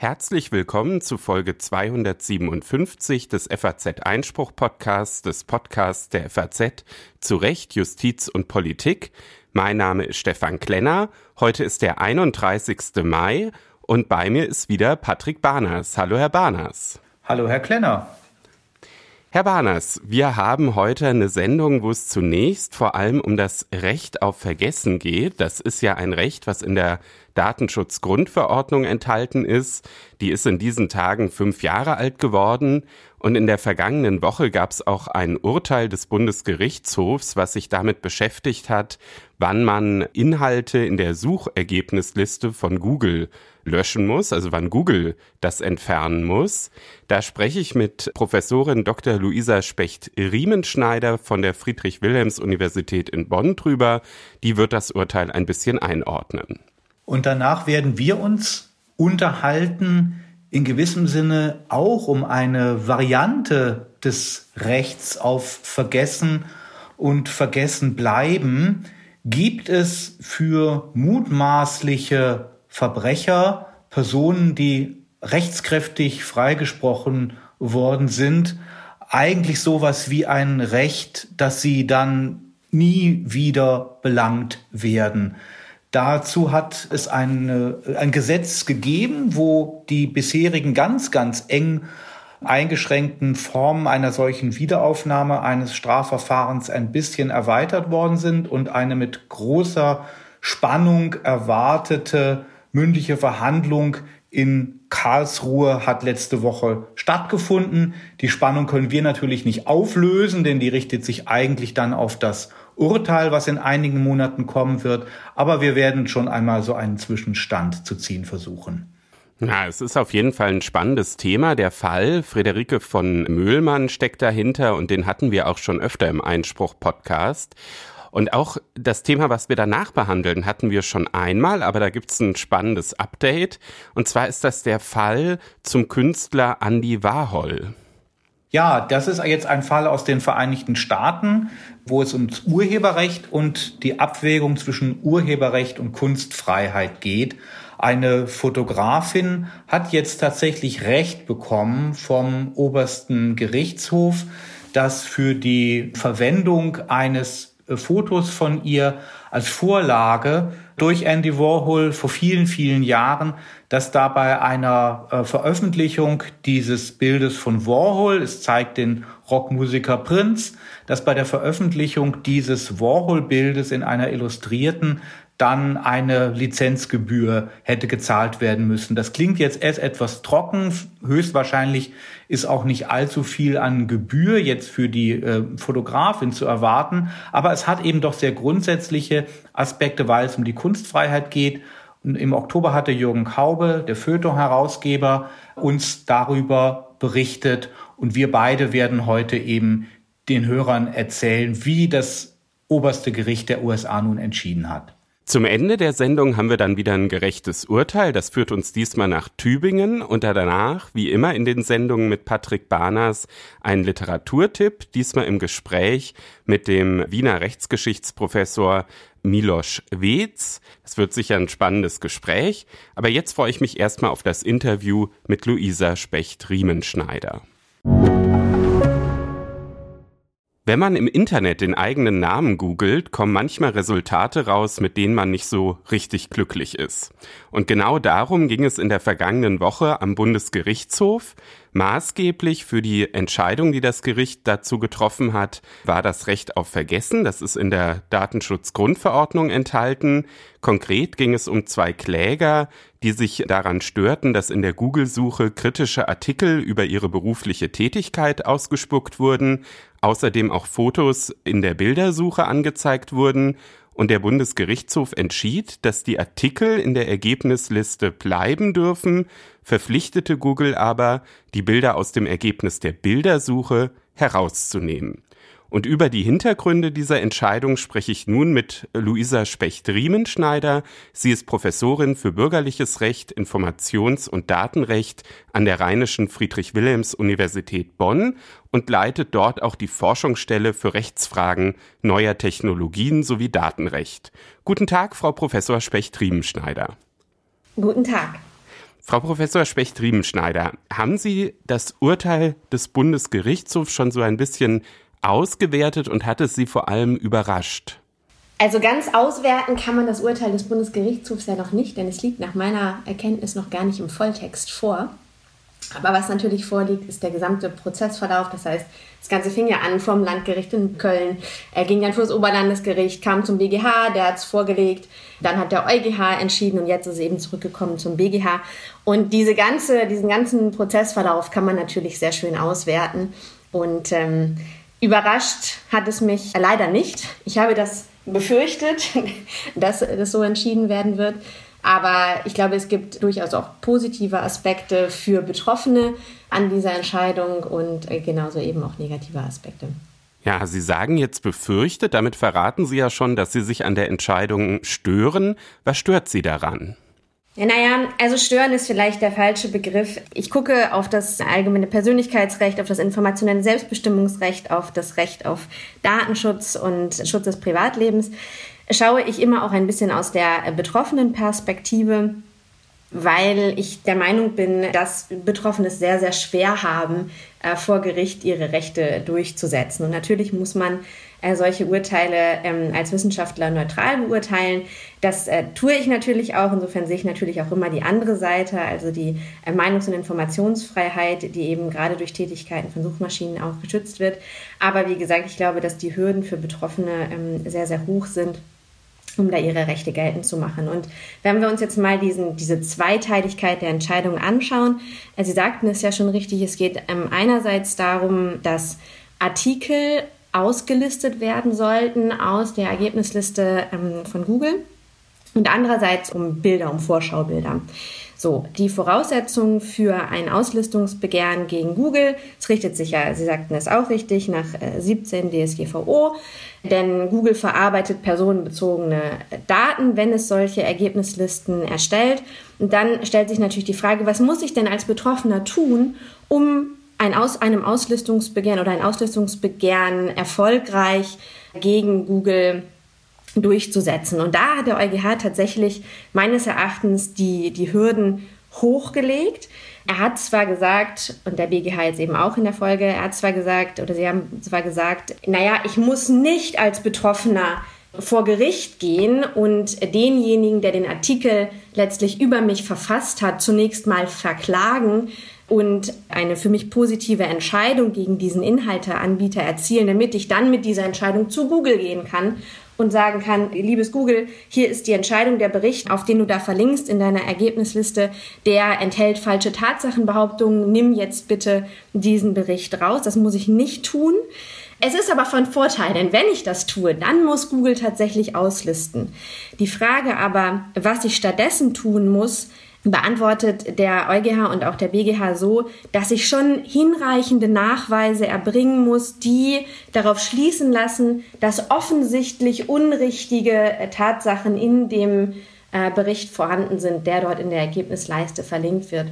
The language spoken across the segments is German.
Herzlich willkommen zu Folge 257 des FAZ Einspruch Podcasts, des Podcasts der FAZ zu Recht, Justiz und Politik. Mein Name ist Stefan Klenner. Heute ist der 31. Mai und bei mir ist wieder Patrick Barners. Hallo, Herr Barners. Hallo, Herr Klenner. Herr Barners, wir haben heute eine Sendung, wo es zunächst vor allem um das Recht auf Vergessen geht. Das ist ja ein Recht, was in der Datenschutzgrundverordnung enthalten ist. Die ist in diesen Tagen fünf Jahre alt geworden und in der vergangenen Woche gab es auch ein Urteil des Bundesgerichtshofs, was sich damit beschäftigt hat, wann man Inhalte in der Suchergebnisliste von Google löschen muss, also wann Google das entfernen muss. Da spreche ich mit Professorin Dr. Luisa Specht-Riemenschneider von der Friedrich-Wilhelms-Universität in Bonn drüber. Die wird das Urteil ein bisschen einordnen. Und danach werden wir uns unterhalten, in gewissem Sinne auch um eine Variante des Rechts auf Vergessen und Vergessen bleiben. Gibt es für mutmaßliche Verbrecher, Personen, die rechtskräftig freigesprochen worden sind, eigentlich sowas wie ein Recht, dass sie dann nie wieder belangt werden. Dazu hat es ein, ein Gesetz gegeben, wo die bisherigen ganz, ganz eng eingeschränkten Formen einer solchen Wiederaufnahme eines Strafverfahrens ein bisschen erweitert worden sind und eine mit großer Spannung erwartete mündliche Verhandlung in Karlsruhe hat letzte Woche stattgefunden. Die Spannung können wir natürlich nicht auflösen, denn die richtet sich eigentlich dann auf das Urteil, was in einigen Monaten kommen wird. Aber wir werden schon einmal so einen Zwischenstand zu ziehen versuchen. Na, es ist auf jeden Fall ein spannendes Thema. Der Fall Friederike von Mühlmann steckt dahinter und den hatten wir auch schon öfter im Einspruch-Podcast. Und auch das Thema, was wir danach behandeln, hatten wir schon einmal, aber da gibt's ein spannendes Update. Und zwar ist das der Fall zum Künstler Andy Warhol. Ja, das ist jetzt ein Fall aus den Vereinigten Staaten, wo es ums Urheberrecht und die Abwägung zwischen Urheberrecht und Kunstfreiheit geht. Eine Fotografin hat jetzt tatsächlich Recht bekommen vom obersten Gerichtshof, dass für die Verwendung eines äh, Fotos von ihr als Vorlage durch Andy Warhol vor vielen, vielen Jahren, dass dabei einer äh, Veröffentlichung dieses Bildes von Warhol, es zeigt den Rockmusiker Prince, dass bei der Veröffentlichung dieses Warhol-Bildes in einer illustrierten dann eine Lizenzgebühr hätte gezahlt werden müssen. Das klingt jetzt erst etwas trocken. Höchstwahrscheinlich ist auch nicht allzu viel an Gebühr jetzt für die äh, Fotografin zu erwarten. Aber es hat eben doch sehr grundsätzliche Aspekte, weil es um die Kunstfreiheit geht. Und im Oktober hatte Jürgen Kaube, der Feuilleton-Herausgeber, uns darüber berichtet. Und wir beide werden heute eben den Hörern erzählen, wie das oberste Gericht der USA nun entschieden hat. Zum Ende der Sendung haben wir dann wieder ein gerechtes Urteil. Das führt uns diesmal nach Tübingen und danach, wie immer in den Sendungen mit Patrick Barners, ein Literaturtipp, diesmal im Gespräch mit dem Wiener Rechtsgeschichtsprofessor Miloš Wetz. Es wird sicher ein spannendes Gespräch, aber jetzt freue ich mich erstmal auf das Interview mit Luisa Specht-Riemenschneider. Wenn man im Internet den eigenen Namen googelt, kommen manchmal Resultate raus, mit denen man nicht so richtig glücklich ist. Und genau darum ging es in der vergangenen Woche am Bundesgerichtshof. Maßgeblich für die Entscheidung, die das Gericht dazu getroffen hat, war das Recht auf Vergessen. Das ist in der Datenschutzgrundverordnung enthalten. Konkret ging es um zwei Kläger, die sich daran störten, dass in der Google-Suche kritische Artikel über ihre berufliche Tätigkeit ausgespuckt wurden, außerdem auch Fotos in der Bildersuche angezeigt wurden und der Bundesgerichtshof entschied, dass die Artikel in der Ergebnisliste bleiben dürfen, verpflichtete Google aber, die Bilder aus dem Ergebnis der Bildersuche herauszunehmen. Und über die Hintergründe dieser Entscheidung spreche ich nun mit Luisa Specht-Riemenschneider. Sie ist Professorin für bürgerliches Recht, Informations- und Datenrecht an der Rheinischen Friedrich-Wilhelms-Universität Bonn und leitet dort auch die Forschungsstelle für Rechtsfragen neuer Technologien sowie Datenrecht. Guten Tag, Frau Professor Specht-Riemenschneider. Guten Tag. Frau Professor Specht-Riemenschneider, haben Sie das Urteil des Bundesgerichtshofs schon so ein bisschen ausgewertet und hat es Sie vor allem überrascht? Also ganz auswerten kann man das Urteil des Bundesgerichtshofs ja noch nicht, denn es liegt nach meiner Erkenntnis noch gar nicht im Volltext vor. Aber was natürlich vorliegt, ist der gesamte Prozessverlauf. Das heißt, das Ganze fing ja an vom Landgericht in Köln, er ging dann fürs Oberlandesgericht, kam zum BGH, der hat es vorgelegt, dann hat der EuGH entschieden und jetzt ist es eben zurückgekommen zum BGH. Und diese ganze, diesen ganzen Prozessverlauf kann man natürlich sehr schön auswerten. Und ähm, Überrascht hat es mich leider nicht. Ich habe das befürchtet, dass das so entschieden werden wird. Aber ich glaube, es gibt durchaus auch positive Aspekte für Betroffene an dieser Entscheidung und äh, genauso eben auch negative Aspekte. Ja, Sie sagen jetzt befürchtet, damit verraten Sie ja schon, dass Sie sich an der Entscheidung stören. Was stört Sie daran? Naja, also stören ist vielleicht der falsche Begriff. Ich gucke auf das allgemeine Persönlichkeitsrecht, auf das informationelle Selbstbestimmungsrecht, auf das Recht auf Datenschutz und Schutz des Privatlebens. Schaue ich immer auch ein bisschen aus der betroffenen Perspektive, weil ich der Meinung bin, dass Betroffene es sehr, sehr schwer haben, äh, vor Gericht ihre Rechte durchzusetzen. Und natürlich muss man äh, solche Urteile ähm, als Wissenschaftler neutral beurteilen. Das äh, tue ich natürlich auch. Insofern sehe ich natürlich auch immer die andere Seite, also die äh, Meinungs- und Informationsfreiheit, die eben gerade durch Tätigkeiten von Suchmaschinen auch geschützt wird. Aber wie gesagt, ich glaube, dass die Hürden für Betroffene ähm, sehr, sehr hoch sind um da ihre Rechte geltend zu machen. Und wenn wir uns jetzt mal diesen, diese Zweiteiligkeit der Entscheidung anschauen, äh, Sie sagten es ja schon richtig, es geht ähm, einerseits darum, dass Artikel ausgelistet werden sollten aus der Ergebnisliste ähm, von Google und andererseits um Bilder, um Vorschaubilder. So, die Voraussetzungen für ein Auslistungsbegehren gegen Google, es richtet sich ja, Sie sagten es auch richtig, nach 17 äh, DSGVO, denn Google verarbeitet personenbezogene Daten, wenn es solche Ergebnislisten erstellt. Und dann stellt sich natürlich die Frage, was muss ich denn als Betroffener tun, um ein Aus, einem Auslistungsbegehren oder ein Auslistungsbegehren erfolgreich gegen Google durchzusetzen. Und da hat der EuGH tatsächlich meines Erachtens die, die Hürden hochgelegt. Er hat zwar gesagt, und der BGH jetzt eben auch in der Folge, er hat zwar gesagt, oder sie haben zwar gesagt, naja, ich muss nicht als Betroffener vor Gericht gehen und denjenigen, der den Artikel letztlich über mich verfasst hat, zunächst mal verklagen, und eine für mich positive Entscheidung gegen diesen Inhalteanbieter erzielen, damit ich dann mit dieser Entscheidung zu Google gehen kann und sagen kann, liebes Google, hier ist die Entscheidung, der Bericht, auf den du da verlinkst in deiner Ergebnisliste, der enthält falsche Tatsachenbehauptungen, nimm jetzt bitte diesen Bericht raus. Das muss ich nicht tun. Es ist aber von Vorteil, denn wenn ich das tue, dann muss Google tatsächlich auslisten. Die Frage aber, was ich stattdessen tun muss, beantwortet der EuGH und auch der BGH so, dass ich schon hinreichende Nachweise erbringen muss, die darauf schließen lassen, dass offensichtlich unrichtige äh, Tatsachen in dem äh, Bericht vorhanden sind, der dort in der Ergebnisleiste verlinkt wird.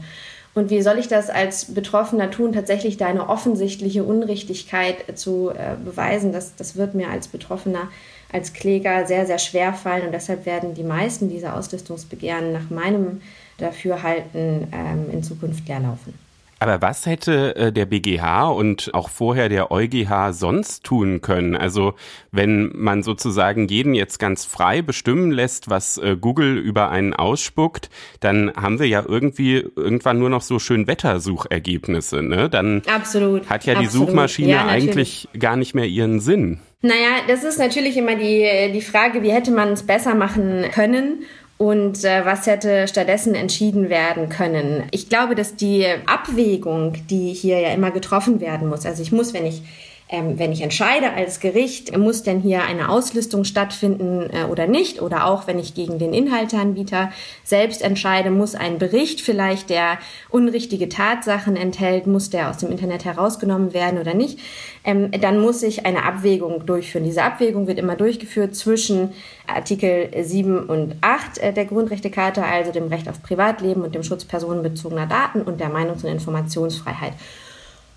Und wie soll ich das als Betroffener tun, tatsächlich da eine offensichtliche Unrichtigkeit zu äh, beweisen? Das, das wird mir als Betroffener, als Kläger sehr, sehr schwer fallen. Und deshalb werden die meisten dieser Auslistungsbegehren nach meinem Dafürhalten ähm, in Zukunft leer laufen. Aber was hätte äh, der BGH und auch vorher der EuGH sonst tun können? Also wenn man sozusagen jeden jetzt ganz frei bestimmen lässt, was äh, Google über einen ausspuckt, dann haben wir ja irgendwie irgendwann nur noch so schön Wettersuchergebnisse. Ne? Dann Absolut. hat ja Absolut. die Suchmaschine ja, eigentlich gar nicht mehr ihren Sinn. Naja, das ist natürlich immer die, die Frage, wie hätte man es besser machen können? Und äh, was hätte stattdessen entschieden werden können. Ich glaube, dass die Abwägung, die hier ja immer getroffen werden muss, also ich muss, wenn ich ähm, wenn ich entscheide als Gericht, muss denn hier eine Auslistung stattfinden äh, oder nicht? Oder auch wenn ich gegen den Inhalteanbieter selbst entscheide, muss ein Bericht vielleicht, der unrichtige Tatsachen enthält, muss der aus dem Internet herausgenommen werden oder nicht? Ähm, dann muss ich eine Abwägung durchführen. Diese Abwägung wird immer durchgeführt zwischen Artikel 7 und 8 äh, der Grundrechtecharta, also dem Recht auf Privatleben und dem Schutz personenbezogener Daten und der Meinungs- und Informationsfreiheit.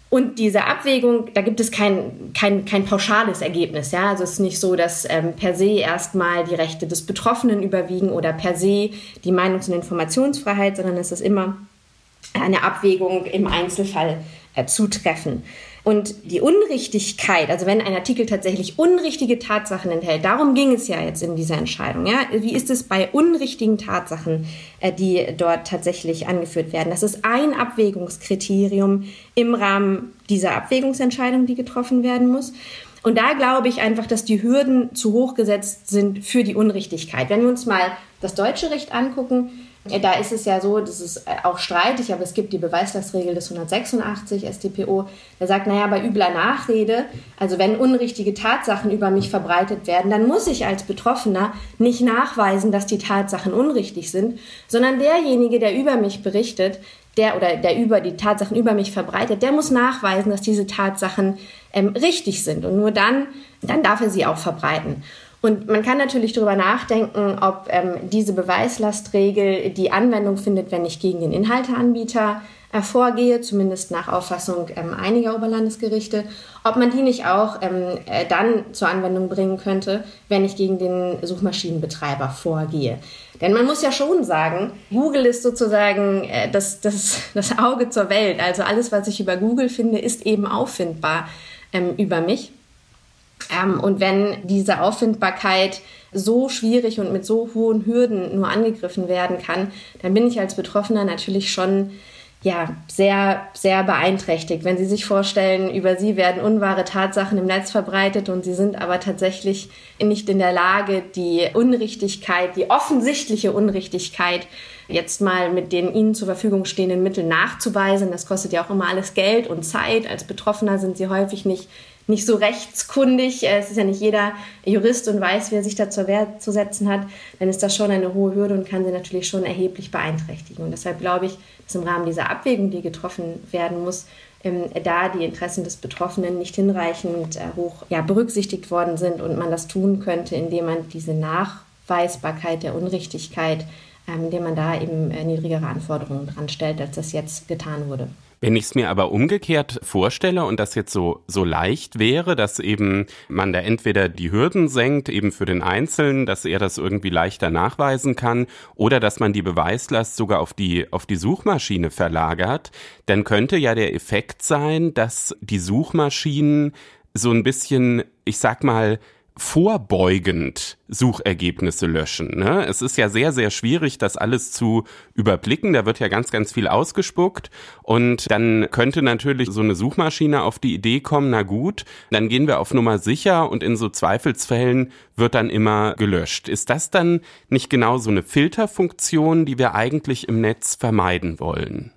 Und diese Abwägung, da gibt es kein, kein, kein pauschales Ergebnis. Ja? Also es ist nicht so, dass ähm, per se erstmal die Rechte des Betroffenen überwiegen oder per se die Meinungs- und Informationsfreiheit, sondern es ist immer eine Abwägung im Einzelfall äh, zutreffen. Und die Unrichtigkeit, also wenn ein Artikel tatsächlich unrichtige Tatsachen enthält, darum ging es ja jetzt in dieser Entscheidung. Ja? Wie ist es bei unrichtigen Tatsachen, äh, die dort tatsächlich angeführt werden? Das ist ein Abwägungskriterium im Rahmen dieser Abwägungsentscheidung, die getroffen werden muss. Und da glaube ich einfach, dass die Hürden zu hoch gesetzt sind für die Unrichtigkeit. Wenn wir uns mal das deutsche Recht angucken, da ist es ja so, das ist äh, auch streitig, aber es gibt die Beweislastregel des 186 StPO, der sagt, naja, bei übler Nachrede, also wenn unrichtige Tatsachen über mich verbreitet werden, dann muss ich als Betroffener nicht nachweisen, dass die Tatsachen unrichtig sind, sondern derjenige, der über mich berichtet, der oder der über die Tatsachen über mich verbreitet, der muss nachweisen, dass diese Tatsachen ähm, richtig sind. Und nur dann, dann darf er sie auch verbreiten. Und man kann natürlich darüber nachdenken, ob ähm, diese Beweislastregel die Anwendung findet, wenn ich gegen den Inhalteanbieter äh, vorgehe, zumindest nach Auffassung ähm, einiger Oberlandesgerichte, ob man die nicht auch ähm, äh, dann zur Anwendung bringen könnte, wenn ich gegen den Suchmaschinenbetreiber vorgehe. Denn man muss ja schon sagen, Google ist sozusagen äh, das, das, das Auge zur Welt. Also alles, was ich über Google finde, ist eben auffindbar ähm, über mich. Ähm, und wenn diese Auffindbarkeit so schwierig und mit so hohen Hürden nur angegriffen werden kann, dann bin ich als Betroffener natürlich schon ja, sehr, sehr beeinträchtigt. Wenn Sie sich vorstellen, über Sie werden unwahre Tatsachen im Netz verbreitet und Sie sind aber tatsächlich nicht in der Lage, die Unrichtigkeit, die offensichtliche Unrichtigkeit jetzt mal mit den Ihnen zur Verfügung stehenden Mitteln nachzuweisen. Das kostet ja auch immer alles Geld und Zeit. Als Betroffener sind Sie häufig nicht nicht so rechtskundig, äh, es ist ja nicht jeder Jurist und weiß, wie er sich da zur Wehr zu setzen hat, dann ist das schon eine hohe Hürde und kann sie natürlich schon erheblich beeinträchtigen. Und deshalb glaube ich, dass im Rahmen dieser Abwägung, die getroffen werden muss, ähm, da die Interessen des Betroffenen nicht hinreichend äh, hoch ja, berücksichtigt worden sind und man das tun könnte, indem man diese Nachweisbarkeit der Unrichtigkeit, ähm, indem man da eben äh, niedrigere Anforderungen dran stellt, als das jetzt getan wurde. Wenn ich es mir aber umgekehrt vorstelle und das jetzt so, so leicht wäre, dass eben man da entweder die Hürden senkt, eben für den Einzelnen, dass er das irgendwie leichter nachweisen kann, oder dass man die Beweislast sogar auf die, auf die Suchmaschine verlagert, dann könnte ja der Effekt sein, dass die Suchmaschinen so ein bisschen, ich sag mal, vorbeugend Suchergebnisse löschen. Ne? Es ist ja sehr, sehr schwierig, das alles zu überblicken. Da wird ja ganz, ganz viel ausgespuckt. Und dann könnte natürlich so eine Suchmaschine auf die Idee kommen, na gut, dann gehen wir auf Nummer sicher und in so Zweifelsfällen wird dann immer gelöscht. Ist das dann nicht genau so eine Filterfunktion, die wir eigentlich im Netz vermeiden wollen?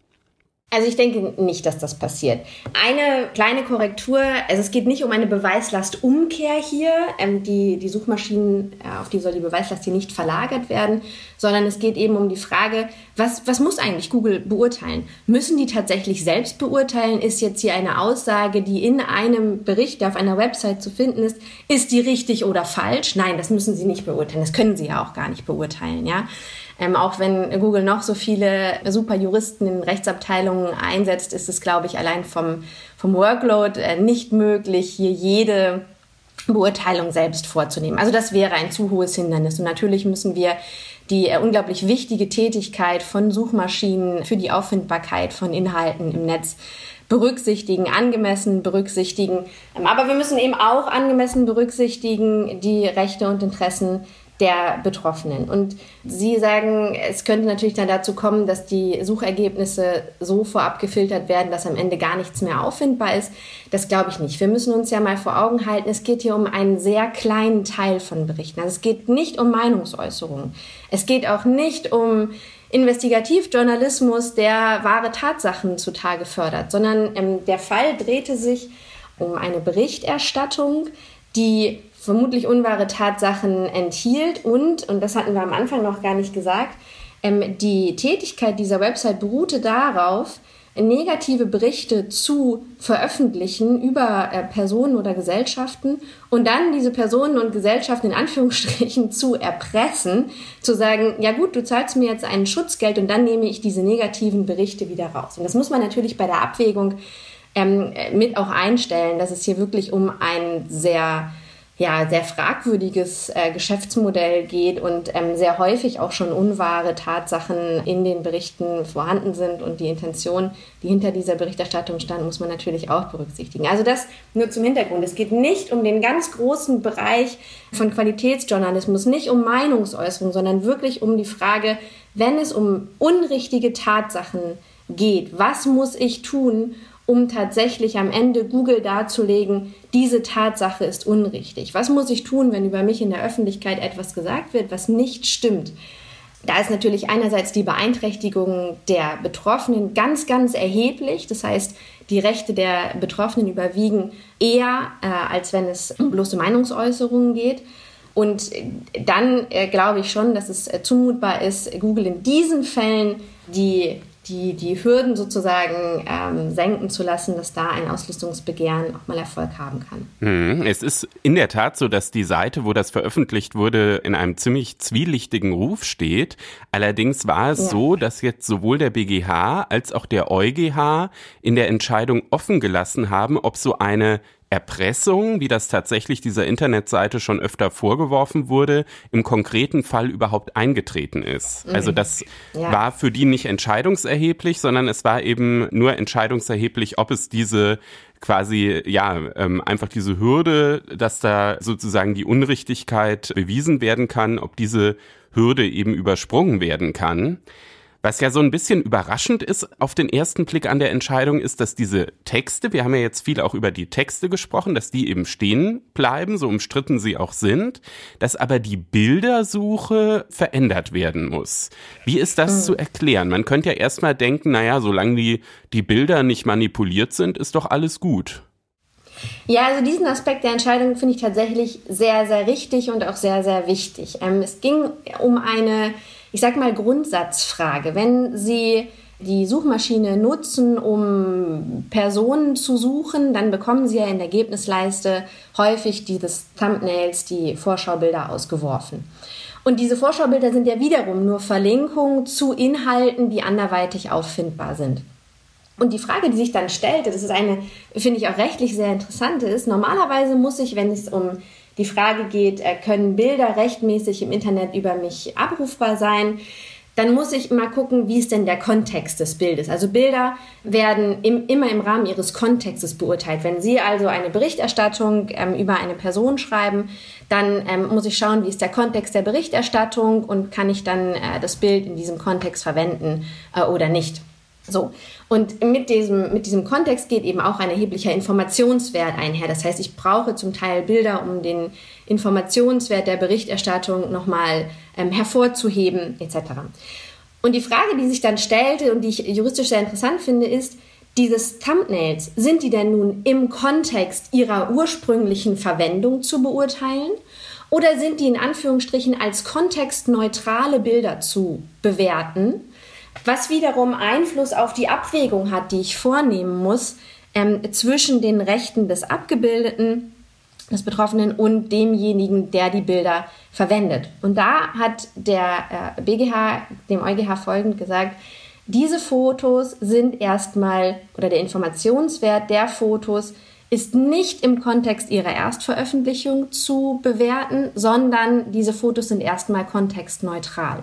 Also ich denke nicht, dass das passiert. Eine kleine Korrektur, also es geht nicht um eine Beweislastumkehr hier, ähm, die, die Suchmaschinen, äh, auf die soll die Beweislast hier nicht verlagert werden, sondern es geht eben um die Frage, was, was muss eigentlich Google beurteilen? Müssen die tatsächlich selbst beurteilen? Ist jetzt hier eine Aussage, die in einem Bericht, der auf einer Website zu finden ist, ist die richtig oder falsch? Nein, das müssen sie nicht beurteilen. Das können sie ja auch gar nicht beurteilen, ja. Ähm, auch wenn Google noch so viele super Juristen in Rechtsabteilungen einsetzt, ist es, glaube ich, allein vom, vom Workload äh, nicht möglich, hier jede Beurteilung selbst vorzunehmen. Also das wäre ein zu hohes Hindernis. Und natürlich müssen wir die äh, unglaublich wichtige Tätigkeit von Suchmaschinen für die Auffindbarkeit von Inhalten im Netz berücksichtigen, angemessen berücksichtigen. Ähm, aber wir müssen eben auch angemessen berücksichtigen die Rechte und Interessen der Betroffenen. Und Sie sagen, es könnte natürlich dann dazu kommen, dass die Suchergebnisse so vorab gefiltert werden, dass am Ende gar nichts mehr auffindbar ist. Das glaube ich nicht. Wir müssen uns ja mal vor Augen halten, es geht hier um einen sehr kleinen Teil von Berichten. Also es geht nicht um Meinungsäußerungen. Es geht auch nicht um Investigativjournalismus, der wahre Tatsachen zutage fördert, sondern ähm, der Fall drehte sich um eine Berichterstattung, die vermutlich unwahre Tatsachen enthielt und, und das hatten wir am Anfang noch gar nicht gesagt, ähm, die Tätigkeit dieser Website beruhte darauf, negative Berichte zu veröffentlichen über äh, Personen oder Gesellschaften und dann diese Personen und Gesellschaften in Anführungsstrichen zu erpressen, zu sagen, ja gut, du zahlst mir jetzt ein Schutzgeld und dann nehme ich diese negativen Berichte wieder raus. Und das muss man natürlich bei der Abwägung ähm, mit auch einstellen, dass es hier wirklich um ein sehr ja, sehr fragwürdiges äh, Geschäftsmodell geht und ähm, sehr häufig auch schon unwahre Tatsachen in den Berichten vorhanden sind und die Intention, die hinter dieser Berichterstattung stand, muss man natürlich auch berücksichtigen. Also das nur zum Hintergrund. Es geht nicht um den ganz großen Bereich von Qualitätsjournalismus, nicht um Meinungsäußerung, sondern wirklich um die Frage, wenn es um unrichtige Tatsachen geht, was muss ich tun, um tatsächlich am Ende Google darzulegen, diese Tatsache ist unrichtig. Was muss ich tun, wenn über mich in der Öffentlichkeit etwas gesagt wird, was nicht stimmt? Da ist natürlich einerseits die Beeinträchtigung der Betroffenen ganz, ganz erheblich. Das heißt, die Rechte der Betroffenen überwiegen eher, äh, als wenn es um bloße Meinungsäußerungen geht. Und dann äh, glaube ich schon, dass es äh, zumutbar ist, Google in diesen Fällen die die, die Hürden sozusagen ähm, senken zu lassen, dass da ein Auslistungsbegehren auch mal Erfolg haben kann. Mhm. Es ist in der Tat so, dass die Seite, wo das veröffentlicht wurde, in einem ziemlich zwielichtigen Ruf steht. Allerdings war es ja. so, dass jetzt sowohl der BGH als auch der EuGH in der Entscheidung offen gelassen haben, ob so eine Erpressung, wie das tatsächlich dieser Internetseite schon öfter vorgeworfen wurde, im konkreten Fall überhaupt eingetreten ist. Mhm. Also das ja. war für die nicht entscheidungserheblich, sondern es war eben nur entscheidungserheblich, ob es diese quasi ja ähm, einfach diese Hürde, dass da sozusagen die Unrichtigkeit bewiesen werden kann, ob diese Hürde eben übersprungen werden kann. Was ja so ein bisschen überraschend ist auf den ersten Blick an der Entscheidung, ist, dass diese Texte, wir haben ja jetzt viel auch über die Texte gesprochen, dass die eben stehen bleiben, so umstritten sie auch sind, dass aber die Bildersuche verändert werden muss. Wie ist das mhm. zu erklären? Man könnte ja erstmal denken, naja, solange die, die Bilder nicht manipuliert sind, ist doch alles gut. Ja, also diesen Aspekt der Entscheidung finde ich tatsächlich sehr, sehr richtig und auch sehr, sehr wichtig. Ähm, es ging um eine ich sag mal, Grundsatzfrage. Wenn Sie die Suchmaschine nutzen, um Personen zu suchen, dann bekommen Sie ja in der Ergebnisleiste häufig dieses Thumbnails, die Vorschaubilder ausgeworfen. Und diese Vorschaubilder sind ja wiederum nur Verlinkungen zu Inhalten, die anderweitig auffindbar sind. Und die Frage, die sich dann stellte, das ist eine, finde ich auch rechtlich sehr interessante, ist, normalerweise muss ich, wenn es um die Frage geht, äh, können Bilder rechtmäßig im Internet über mich abrufbar sein? Dann muss ich mal gucken, wie ist denn der Kontext des Bildes. Also Bilder werden im, immer im Rahmen ihres Kontextes beurteilt. Wenn Sie also eine Berichterstattung ähm, über eine Person schreiben, dann ähm, muss ich schauen, wie ist der Kontext der Berichterstattung und kann ich dann äh, das Bild in diesem Kontext verwenden äh, oder nicht. So. Und mit diesem, mit diesem Kontext geht eben auch ein erheblicher Informationswert einher. Das heißt, ich brauche zum Teil Bilder, um den Informationswert der Berichterstattung nochmal ähm, hervorzuheben, etc. Und die Frage, die sich dann stellte und die ich juristisch sehr interessant finde, ist, dieses Thumbnails, sind die denn nun im Kontext ihrer ursprünglichen Verwendung zu beurteilen? Oder sind die in Anführungsstrichen als kontextneutrale Bilder zu bewerten? Was wiederum Einfluss auf die Abwägung hat, die ich vornehmen muss ähm, zwischen den Rechten des Abgebildeten, des Betroffenen und demjenigen, der die Bilder verwendet. Und da hat der äh, BGH dem EuGH folgend gesagt, diese Fotos sind erstmal oder der Informationswert der Fotos ist nicht im Kontext ihrer Erstveröffentlichung zu bewerten, sondern diese Fotos sind erstmal kontextneutral.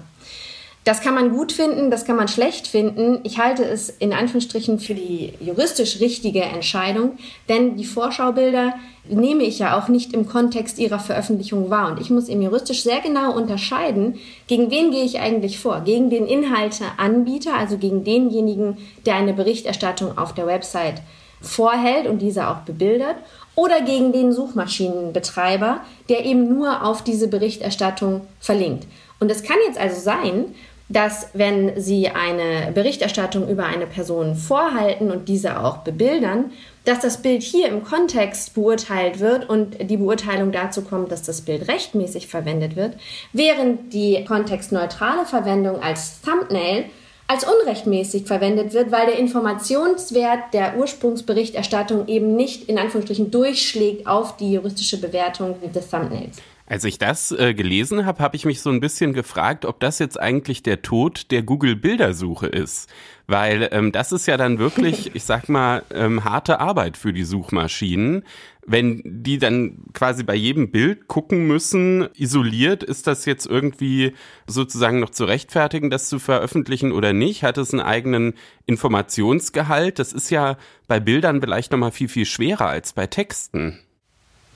Das kann man gut finden, das kann man schlecht finden. Ich halte es in Anführungsstrichen für die juristisch richtige Entscheidung, denn die Vorschaubilder nehme ich ja auch nicht im Kontext ihrer Veröffentlichung wahr. Und ich muss eben juristisch sehr genau unterscheiden, gegen wen gehe ich eigentlich vor? Gegen den Inhalteanbieter, also gegen denjenigen, der eine Berichterstattung auf der Website vorhält und diese auch bebildert, oder gegen den Suchmaschinenbetreiber, der eben nur auf diese Berichterstattung verlinkt. Und es kann jetzt also sein, dass wenn Sie eine Berichterstattung über eine Person vorhalten und diese auch bebildern, dass das Bild hier im Kontext beurteilt wird und die Beurteilung dazu kommt, dass das Bild rechtmäßig verwendet wird, während die kontextneutrale Verwendung als Thumbnail als unrechtmäßig verwendet wird, weil der Informationswert der Ursprungsberichterstattung eben nicht in Anführungsstrichen durchschlägt auf die juristische Bewertung des Thumbnails. Als ich das äh, gelesen habe, habe ich mich so ein bisschen gefragt, ob das jetzt eigentlich der Tod der Google-Bildersuche ist. Weil ähm, das ist ja dann wirklich, ich sag mal, ähm, harte Arbeit für die Suchmaschinen. Wenn die dann quasi bei jedem Bild gucken müssen, isoliert, ist das jetzt irgendwie sozusagen noch zu rechtfertigen, das zu veröffentlichen oder nicht? Hat es einen eigenen Informationsgehalt? Das ist ja bei Bildern vielleicht nochmal viel, viel schwerer als bei Texten.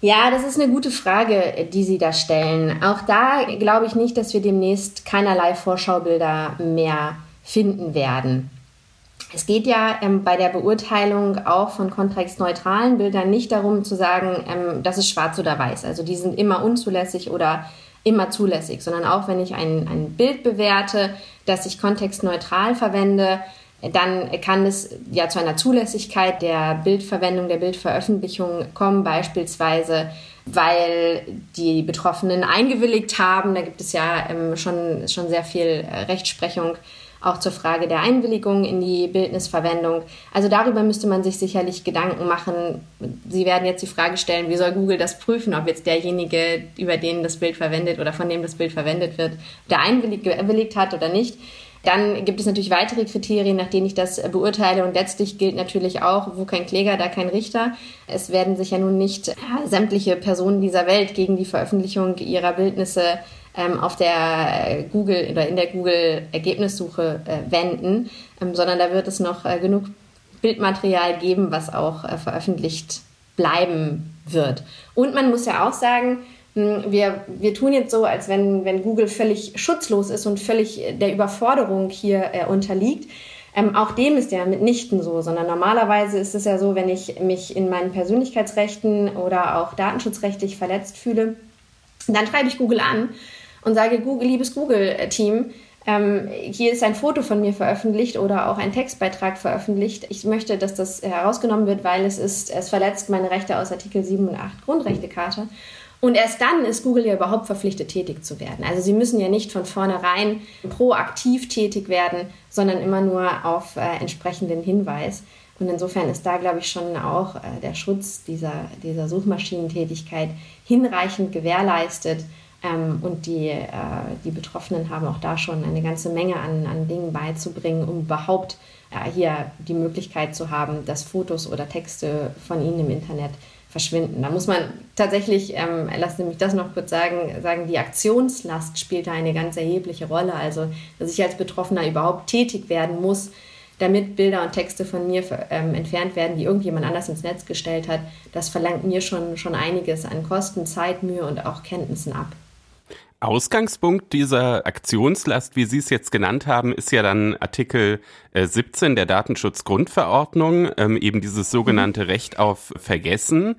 Ja, das ist eine gute Frage, die Sie da stellen. Auch da glaube ich nicht, dass wir demnächst keinerlei Vorschaubilder mehr finden werden. Es geht ja ähm, bei der Beurteilung auch von kontextneutralen Bildern nicht darum zu sagen, ähm, das ist schwarz oder weiß. Also die sind immer unzulässig oder immer zulässig, sondern auch wenn ich ein, ein Bild bewerte, das ich kontextneutral verwende, dann kann es ja zu einer Zulässigkeit der Bildverwendung, der Bildveröffentlichung kommen, beispielsweise weil die Betroffenen eingewilligt haben. Da gibt es ja ähm, schon, schon sehr viel äh, Rechtsprechung auch zur Frage der Einwilligung in die Bildnisverwendung. Also darüber müsste man sich sicherlich Gedanken machen. Sie werden jetzt die Frage stellen, wie soll Google das prüfen, ob jetzt derjenige, über den das Bild verwendet oder von dem das Bild verwendet wird, der einwilligt hat oder nicht. Dann gibt es natürlich weitere Kriterien, nach denen ich das beurteile. Und letztlich gilt natürlich auch, wo kein Kläger, da kein Richter. Es werden sich ja nun nicht ja, sämtliche Personen dieser Welt gegen die Veröffentlichung ihrer Bildnisse ähm, auf der Google oder in der Google Ergebnissuche äh, wenden, ähm, sondern da wird es noch äh, genug Bildmaterial geben, was auch äh, veröffentlicht bleiben wird. Und man muss ja auch sagen, wir, wir tun jetzt so, als wenn, wenn Google völlig schutzlos ist und völlig der Überforderung hier äh, unterliegt. Ähm, auch dem ist ja mitnichten so, sondern normalerweise ist es ja so, wenn ich mich in meinen Persönlichkeitsrechten oder auch datenschutzrechtlich verletzt fühle, dann schreibe ich Google an und sage, Google, liebes Google-Team, ähm, hier ist ein Foto von mir veröffentlicht oder auch ein Textbeitrag veröffentlicht. Ich möchte, dass das herausgenommen wird, weil es ist, es verletzt meine Rechte aus Artikel 7 und 8 Grundrechtecharta. Und erst dann ist Google ja überhaupt verpflichtet, tätig zu werden. Also sie müssen ja nicht von vornherein proaktiv tätig werden, sondern immer nur auf äh, entsprechenden Hinweis. Und insofern ist da, glaube ich, schon auch äh, der Schutz dieser, dieser Suchmaschinentätigkeit hinreichend gewährleistet. Ähm, und die, äh, die Betroffenen haben auch da schon eine ganze Menge an, an Dingen beizubringen, um überhaupt äh, hier die Möglichkeit zu haben, dass Fotos oder Texte von ihnen im Internet verschwinden. Da muss man tatsächlich, ähm, lassen Sie mich das noch kurz sagen, sagen, die Aktionslast spielt da eine ganz erhebliche Rolle. Also, dass ich als Betroffener überhaupt tätig werden muss, damit Bilder und Texte von mir ähm, entfernt werden, die irgendjemand anders ins Netz gestellt hat, das verlangt mir schon, schon einiges an Kosten, Zeit, Mühe und auch Kenntnissen ab. Ausgangspunkt dieser Aktionslast, wie Sie es jetzt genannt haben, ist ja dann Artikel 17 äh, der Datenschutzgrundverordnung, ähm, eben dieses sogenannte mhm. Recht auf Vergessen.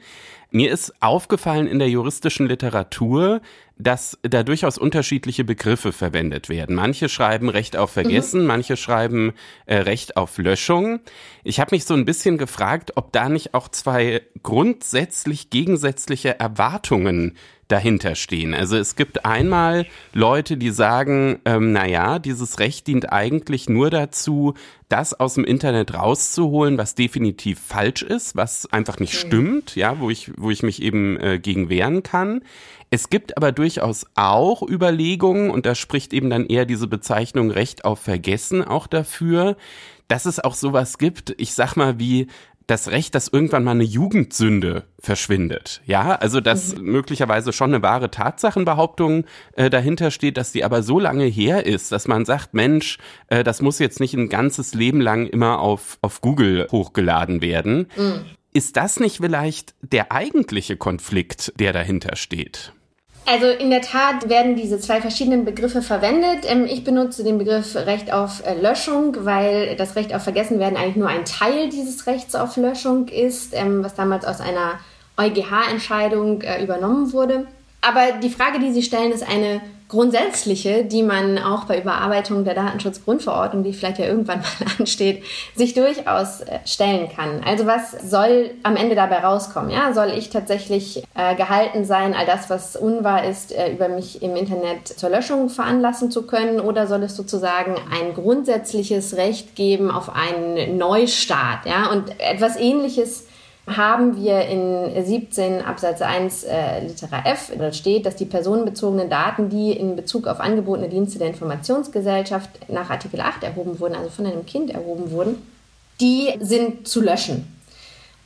Mir ist aufgefallen in der juristischen Literatur, dass da durchaus unterschiedliche Begriffe verwendet werden. Manche schreiben Recht auf Vergessen, mhm. manche schreiben äh, Recht auf Löschung. Ich habe mich so ein bisschen gefragt, ob da nicht auch zwei grundsätzlich gegensätzliche Erwartungen dahinter stehen. Also es gibt einmal Leute, die sagen, ähm, na ja, dieses Recht dient eigentlich nur dazu, das aus dem Internet rauszuholen, was definitiv falsch ist, was einfach nicht okay. stimmt, ja, wo ich, wo ich mich eben äh, gegen wehren kann. Es gibt aber durchaus auch Überlegungen, und da spricht eben dann eher diese Bezeichnung Recht auf Vergessen auch dafür, dass es auch sowas gibt, ich sag mal, wie das Recht, dass irgendwann mal eine Jugendsünde verschwindet. Ja, also dass mhm. möglicherweise schon eine wahre Tatsachenbehauptung äh, dahinter steht, dass die aber so lange her ist, dass man sagt, Mensch, äh, das muss jetzt nicht ein ganzes Leben lang immer auf, auf Google hochgeladen werden. Mhm. Ist das nicht vielleicht der eigentliche Konflikt, der dahinter steht? Also in der Tat werden diese zwei verschiedenen Begriffe verwendet. Ähm, ich benutze den Begriff Recht auf äh, Löschung, weil das Recht auf Vergessenwerden eigentlich nur ein Teil dieses Rechts auf Löschung ist, ähm, was damals aus einer EuGH-Entscheidung äh, übernommen wurde. Aber die Frage, die Sie stellen, ist eine grundsätzliche, die man auch bei Überarbeitung der Datenschutzgrundverordnung, die vielleicht ja irgendwann mal ansteht, sich durchaus äh, stellen kann. Also was soll am Ende dabei rauskommen? Ja, soll ich tatsächlich äh, gehalten sein, all das, was unwahr ist, äh, über mich im Internet zur Löschung veranlassen zu können, oder soll es sozusagen ein grundsätzliches Recht geben auf einen Neustart? Ja, und etwas Ähnliches haben wir in 17 Absatz 1 äh, Litera F, da steht, dass die personenbezogenen Daten, die in Bezug auf angebotene Dienste der Informationsgesellschaft nach Artikel 8 erhoben wurden, also von einem Kind erhoben wurden, die sind zu löschen.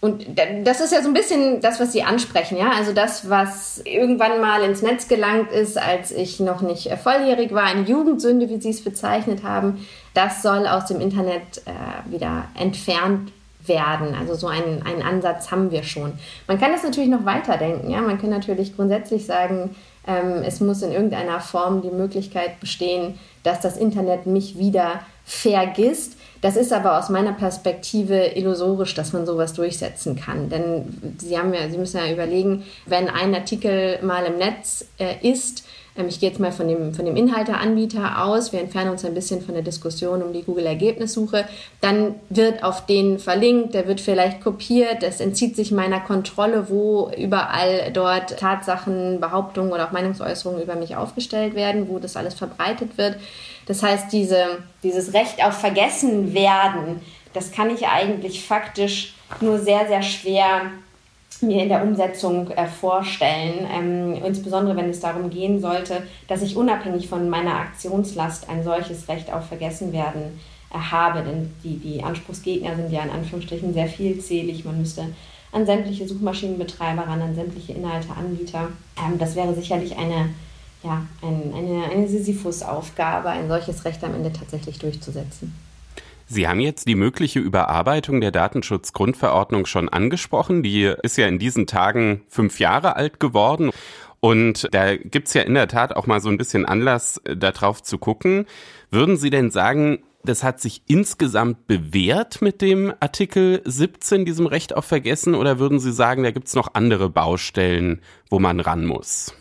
Und das ist ja so ein bisschen das, was Sie ansprechen, ja. Also das, was irgendwann mal ins Netz gelangt ist, als ich noch nicht volljährig war, eine Jugendsünde, wie Sie es bezeichnet haben, das soll aus dem Internet äh, wieder entfernt werden. Also so einen, einen Ansatz haben wir schon. Man kann das natürlich noch weiterdenken. Ja? Man kann natürlich grundsätzlich sagen, ähm, es muss in irgendeiner Form die Möglichkeit bestehen, dass das Internet mich wieder vergisst. Das ist aber aus meiner Perspektive illusorisch, dass man sowas durchsetzen kann. Denn Sie, haben ja, Sie müssen ja überlegen, wenn ein Artikel mal im Netz äh, ist, ich gehe jetzt mal von dem, von dem Inhalteanbieter aus. Wir entfernen uns ein bisschen von der Diskussion um die Google-Ergebnissuche. Dann wird auf den verlinkt, der wird vielleicht kopiert. Das entzieht sich meiner Kontrolle, wo überall dort Tatsachen, Behauptungen oder auch Meinungsäußerungen über mich aufgestellt werden, wo das alles verbreitet wird. Das heißt, diese, dieses Recht auf Vergessen werden, das kann ich eigentlich faktisch nur sehr, sehr schwer mir in der Umsetzung äh, vorstellen, ähm, insbesondere wenn es darum gehen sollte, dass ich unabhängig von meiner Aktionslast ein solches Recht auf Vergessenwerden äh, habe. Denn die, die Anspruchsgegner sind ja in Anführungsstrichen sehr vielzählig. Man müsste an sämtliche Suchmaschinenbetreiber ran, an sämtliche Inhalteanbieter. Ähm, das wäre sicherlich eine, ja, ein, eine, eine Sisyphus-Aufgabe, ein solches Recht am Ende tatsächlich durchzusetzen. Sie haben jetzt die mögliche Überarbeitung der Datenschutzgrundverordnung schon angesprochen. Die ist ja in diesen Tagen fünf Jahre alt geworden. Und da gibt's ja in der Tat auch mal so ein bisschen Anlass, äh, darauf zu gucken. Würden Sie denn sagen, das hat sich insgesamt bewährt mit dem Artikel 17, diesem Recht auf Vergessen, oder würden Sie sagen, da gibt's noch andere Baustellen, wo man ran muss?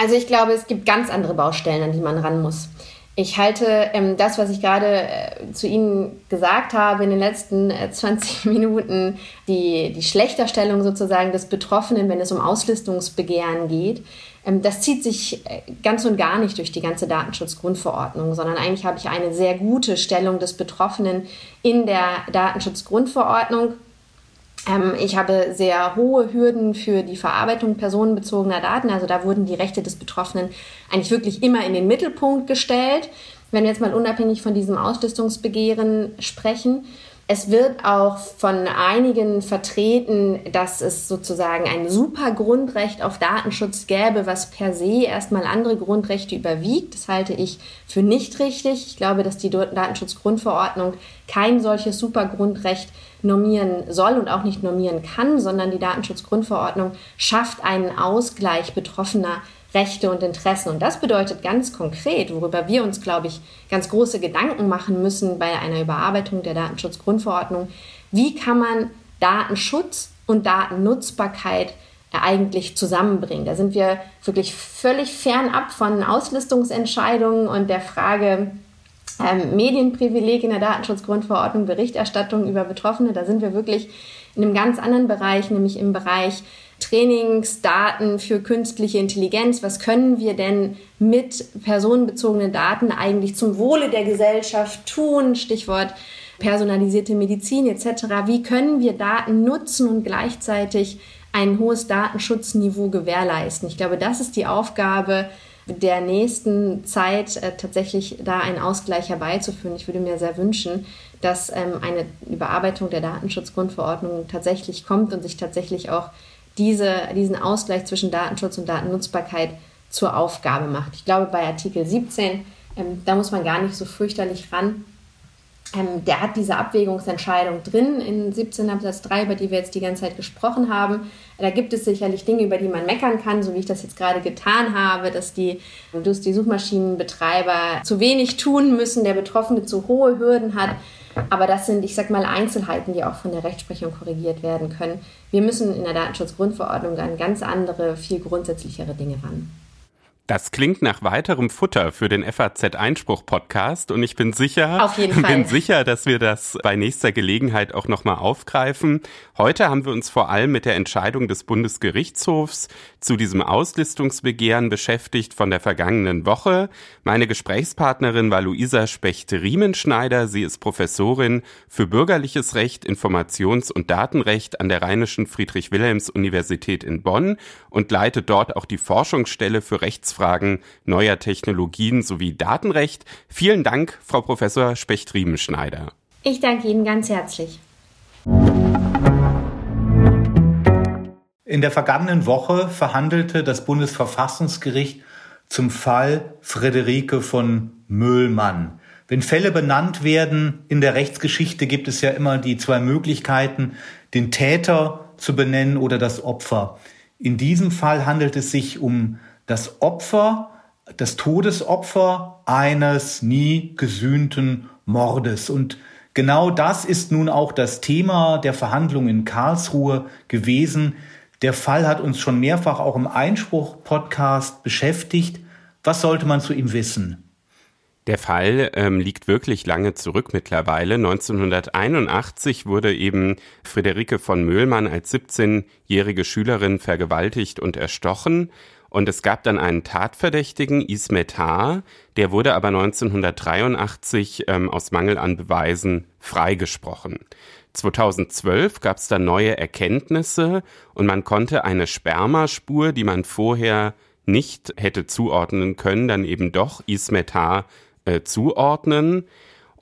Also ich glaube, es gibt ganz andere Baustellen, an die man ran muss. Ich halte ähm, das, was ich gerade äh, zu Ihnen gesagt habe in den letzten äh, 20 Minuten, die, die Schlechterstellung sozusagen des Betroffenen, wenn es um Auslistungsbegehren geht, ähm, das zieht sich äh, ganz und gar nicht durch die ganze Datenschutzgrundverordnung, sondern eigentlich habe ich eine sehr gute Stellung des Betroffenen in der Datenschutzgrundverordnung. Ähm, ich habe sehr hohe Hürden für die Verarbeitung personenbezogener Daten. Also da wurden die Rechte des Betroffenen eigentlich wirklich immer in den Mittelpunkt gestellt. Wenn wir jetzt mal unabhängig von diesem Auslistungsbegehren sprechen. Es wird auch von einigen vertreten, dass es sozusagen ein super Grundrecht auf Datenschutz gäbe, was per se erstmal andere Grundrechte überwiegt. Das halte ich für nicht richtig. Ich glaube, dass die Datenschutzgrundverordnung kein solches super Grundrecht normieren soll und auch nicht normieren kann, sondern die Datenschutzgrundverordnung schafft einen Ausgleich betroffener Rechte und Interessen. Und das bedeutet ganz konkret, worüber wir uns, glaube ich, ganz große Gedanken machen müssen bei einer Überarbeitung der Datenschutzgrundverordnung. Wie kann man Datenschutz und Datennutzbarkeit eigentlich zusammenbringen? Da sind wir wirklich völlig fernab von Auslistungsentscheidungen und der Frage, ähm, Medienprivileg in der Datenschutzgrundverordnung, Berichterstattung über Betroffene. Da sind wir wirklich in einem ganz anderen Bereich, nämlich im Bereich Trainingsdaten für künstliche Intelligenz. Was können wir denn mit personenbezogenen Daten eigentlich zum Wohle der Gesellschaft tun? Stichwort personalisierte Medizin etc. Wie können wir Daten nutzen und gleichzeitig ein hohes Datenschutzniveau gewährleisten? Ich glaube, das ist die Aufgabe der nächsten Zeit äh, tatsächlich da einen Ausgleich herbeizuführen. Ich würde mir sehr wünschen, dass ähm, eine Überarbeitung der Datenschutzgrundverordnung tatsächlich kommt und sich tatsächlich auch diese, diesen Ausgleich zwischen Datenschutz und Datennutzbarkeit zur Aufgabe macht. Ich glaube, bei Artikel 17, ähm, da muss man gar nicht so fürchterlich ran. Ähm, der hat diese Abwägungsentscheidung drin in 17 Absatz 3, über die wir jetzt die ganze Zeit gesprochen haben. Da gibt es sicherlich Dinge, über die man meckern kann, so wie ich das jetzt gerade getan habe, dass die, dass die Suchmaschinenbetreiber zu wenig tun müssen, der Betroffene zu hohe Hürden hat. Aber das sind, ich sag mal, Einzelheiten, die auch von der Rechtsprechung korrigiert werden können. Wir müssen in der Datenschutzgrundverordnung an ganz andere, viel grundsätzlichere Dinge ran. Das klingt nach weiterem Futter für den FAZ Einspruch Podcast und ich bin sicher, bin sicher, dass wir das bei nächster Gelegenheit auch nochmal aufgreifen. Heute haben wir uns vor allem mit der Entscheidung des Bundesgerichtshofs zu diesem Auslistungsbegehren beschäftigt von der vergangenen Woche. Meine Gesprächspartnerin war Luisa Specht-Riemenschneider. Sie ist Professorin für bürgerliches Recht, Informations- und Datenrecht an der Rheinischen Friedrich-Wilhelms-Universität in Bonn und leitet dort auch die Forschungsstelle für Rechts Rechtsfragen neuer Technologien sowie Datenrecht. Vielen Dank, Frau Professor Specht-Riemenschneider. Ich danke Ihnen ganz herzlich. In der vergangenen Woche verhandelte das Bundesverfassungsgericht zum Fall Friederike von Möhlmann. Wenn Fälle benannt werden in der Rechtsgeschichte, gibt es ja immer die zwei Möglichkeiten, den Täter zu benennen oder das Opfer. In diesem Fall handelt es sich um das Opfer, das Todesopfer eines nie gesühnten Mordes. Und genau das ist nun auch das Thema der Verhandlungen in Karlsruhe gewesen. Der Fall hat uns schon mehrfach auch im Einspruch-Podcast beschäftigt. Was sollte man zu ihm wissen? Der Fall ähm, liegt wirklich lange zurück mittlerweile. 1981 wurde eben Friederike von Möhlmann als 17-jährige Schülerin vergewaltigt und erstochen. Und es gab dann einen Tatverdächtigen, Ismet H., der wurde aber 1983 ähm, aus Mangel an Beweisen freigesprochen. 2012 gab es dann neue Erkenntnisse und man konnte eine Spermaspur, die man vorher nicht hätte zuordnen können, dann eben doch Ismet H. Äh, zuordnen.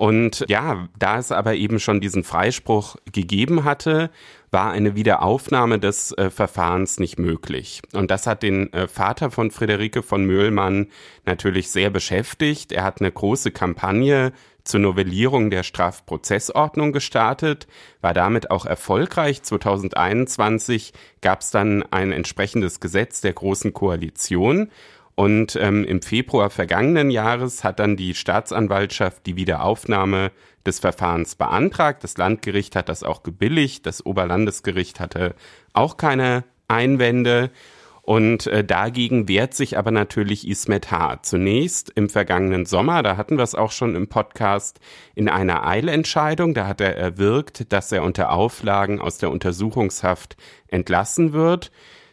Und ja, da es aber eben schon diesen Freispruch gegeben hatte, war eine Wiederaufnahme des äh, Verfahrens nicht möglich. Und das hat den äh, Vater von Friederike von Möhlmann natürlich sehr beschäftigt. Er hat eine große Kampagne zur Novellierung der Strafprozessordnung gestartet, war damit auch erfolgreich. 2021 gab es dann ein entsprechendes Gesetz der Großen Koalition und ähm, im Februar vergangenen Jahres hat dann die Staatsanwaltschaft die Wiederaufnahme des Verfahrens beantragt. Das Landgericht hat das auch gebilligt. Das Oberlandesgericht hatte auch keine Einwände. Und äh, dagegen wehrt sich aber natürlich Ismet H. Zunächst im vergangenen Sommer, da hatten wir es auch schon im Podcast, in einer Eilentscheidung, da hat er erwirkt, dass er unter Auflagen aus der Untersuchungshaft entlassen wird.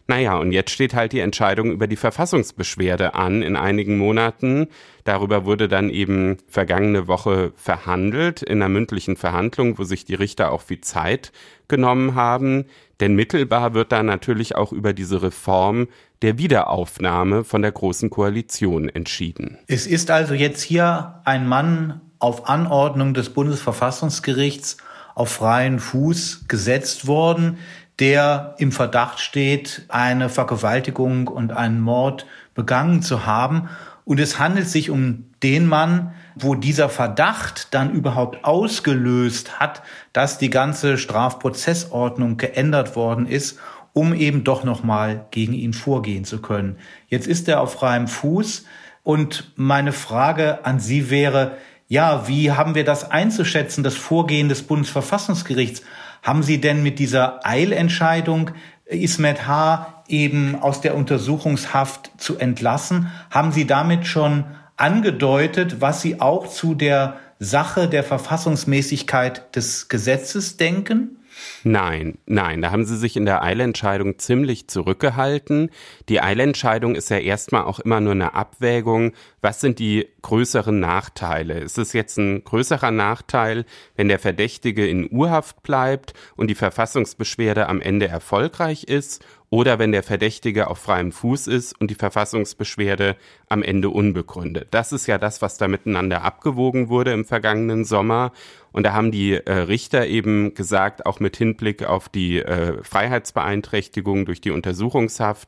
Naja, und jetzt steht halt die Entscheidung über die Verfassungsbeschwerde an in einigen Monaten. Darüber wurde dann eben vergangene Woche verhandelt in einer mündlichen Verhandlung, wo sich die Richter auch viel Zeit genommen haben. Denn mittelbar wird da natürlich auch über diese Reform der Wiederaufnahme von der Großen Koalition entschieden. Es ist also jetzt hier ein Mann auf Anordnung des Bundesverfassungsgerichts auf freien Fuß gesetzt worden, der im Verdacht steht, eine Vergewaltigung und einen Mord begangen zu haben. Und es handelt sich um den Mann, wo dieser Verdacht dann überhaupt ausgelöst hat, dass die ganze Strafprozessordnung geändert worden ist, um eben doch nochmal gegen ihn vorgehen zu können. Jetzt ist er auf freiem Fuß und meine Frage an Sie wäre, ja, wie haben wir das einzuschätzen, das Vorgehen des Bundesverfassungsgerichts? Haben Sie denn mit dieser Eilentscheidung Ismet H. eben aus der Untersuchungshaft zu entlassen, haben Sie damit schon angedeutet, was Sie auch zu der Sache der Verfassungsmäßigkeit des Gesetzes denken? Nein, nein, da haben sie sich in der Eilentscheidung ziemlich zurückgehalten. Die Eilentscheidung ist ja erstmal auch immer nur eine Abwägung, was sind die größeren Nachteile? Ist es jetzt ein größerer Nachteil, wenn der Verdächtige in Urhaft bleibt und die Verfassungsbeschwerde am Ende erfolgreich ist oder wenn der Verdächtige auf freiem Fuß ist und die Verfassungsbeschwerde am Ende unbegründet. Das ist ja das, was da miteinander abgewogen wurde im vergangenen Sommer. Und da haben die äh, Richter eben gesagt, auch mit Hinblick auf die äh, Freiheitsbeeinträchtigung durch die Untersuchungshaft,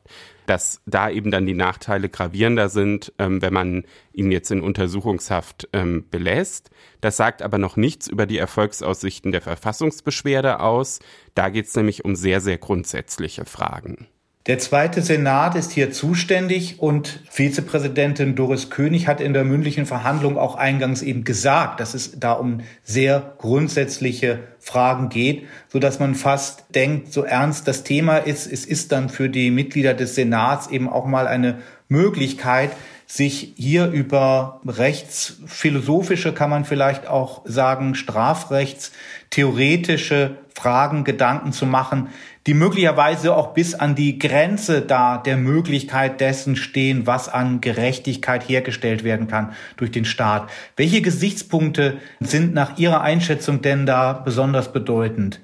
dass da eben dann die Nachteile gravierender sind, ähm, wenn man ihn jetzt in Untersuchungshaft ähm, belässt. Das sagt aber noch nichts über die Erfolgsaussichten der Verfassungsbeschwerde aus. Da geht es nämlich um sehr, sehr grundsätzliche Fragen. Der zweite Senat ist hier zuständig und Vizepräsidentin Doris König hat in der mündlichen Verhandlung auch eingangs eben gesagt, dass es da um sehr grundsätzliche Fragen geht, so dass man fast denkt, so ernst das Thema ist, es ist dann für die Mitglieder des Senats eben auch mal eine Möglichkeit, sich hier über rechtsphilosophische, kann man vielleicht auch sagen, strafrechtstheoretische Fragen Gedanken zu machen, die möglicherweise auch bis an die Grenze da der Möglichkeit dessen stehen, was an Gerechtigkeit hergestellt werden kann durch den Staat. Welche Gesichtspunkte sind nach Ihrer Einschätzung denn da besonders bedeutend?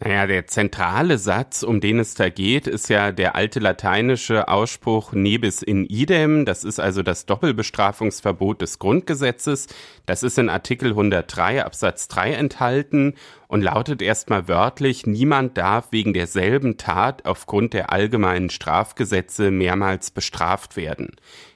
Naja, der zentrale Satz, um den es da geht, ist ja der alte lateinische Ausspruch nebis in idem. Das ist also das Doppelbestrafungsverbot des Grundgesetzes. Das ist in Artikel 103 Absatz 3 enthalten und lautet erstmal wörtlich, niemand darf wegen derselben Tat aufgrund der allgemeinen Strafgesetze mehrmals bestraft werden.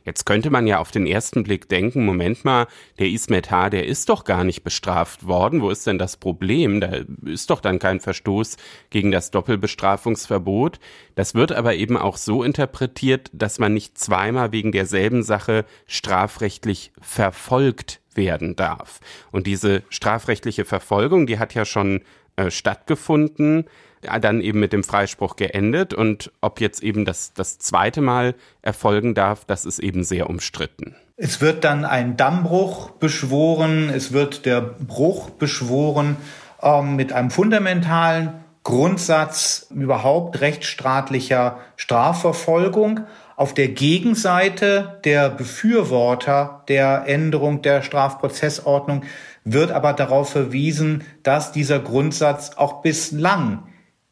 Jetzt könnte man ja auf den ersten Blick denken, Moment mal, der Ismet H., der ist doch gar nicht bestraft worden. Wo ist denn das Problem? Da ist doch dann kein Verstoß gegen das Doppelbestrafungsverbot. Das wird aber eben auch so interpretiert, dass man nicht zweimal wegen derselben Sache strafrechtlich verfolgt werden darf. Und diese strafrechtliche Verfolgung, die hat ja schon äh, stattgefunden dann eben mit dem Freispruch geendet und ob jetzt eben das, das zweite Mal erfolgen darf, das ist eben sehr umstritten. Es wird dann ein Dammbruch beschworen, es wird der Bruch beschworen ähm, mit einem fundamentalen Grundsatz überhaupt rechtsstaatlicher Strafverfolgung. Auf der Gegenseite der Befürworter der Änderung der Strafprozessordnung wird aber darauf verwiesen, dass dieser Grundsatz auch bislang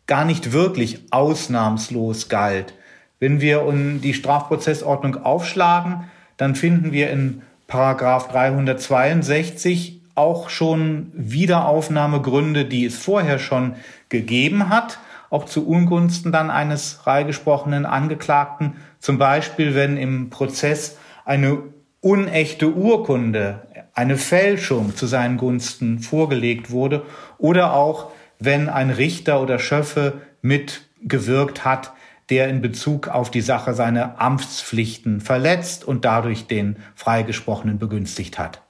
gar nicht wirklich ausnahmslos galt. Wenn wir die Strafprozessordnung aufschlagen, dann finden wir in Paragraph 362 auch schon Wiederaufnahmegründe, die es vorher schon gegeben hat, auch zu Ungunsten dann eines freigesprochenen Angeklagten. Zum Beispiel, wenn im Prozess eine unechte Urkunde, eine Fälschung zu seinen Gunsten vorgelegt wurde oder auch wenn ein Richter oder Schöffe mitgewirkt hat, der in Bezug auf die Sache seine Amtspflichten verletzt und dadurch den Freigesprochenen begünstigt hat.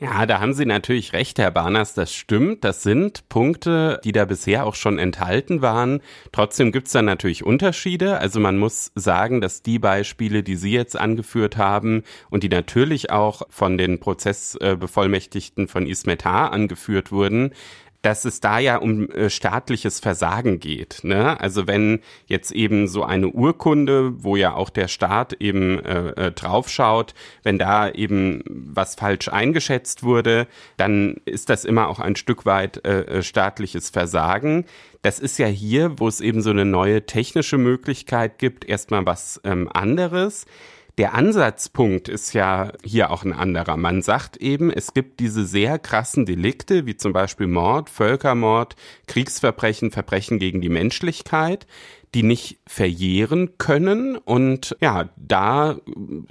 Ja, da haben Sie natürlich recht, Herr Barners, das stimmt. Das sind Punkte, die da bisher auch schon enthalten waren. Trotzdem gibt's da natürlich Unterschiede. Also man muss sagen, dass die Beispiele, die Sie jetzt angeführt haben und die natürlich auch von den Prozessbevollmächtigten von Ismetar angeführt wurden, dass es da ja um äh, staatliches Versagen geht. Ne? Also wenn jetzt eben so eine Urkunde, wo ja auch der Staat eben äh, äh, draufschaut, wenn da eben was falsch eingeschätzt wurde, dann ist das immer auch ein Stück weit äh, äh staatliches Versagen. Das ist ja hier, wo es eben so eine neue technische Möglichkeit gibt, erstmal was ähm, anderes. Der Ansatzpunkt ist ja hier auch ein anderer. Man sagt eben, es gibt diese sehr krassen Delikte, wie zum Beispiel Mord, Völkermord, Kriegsverbrechen, Verbrechen gegen die Menschlichkeit, die nicht verjähren können. Und ja, da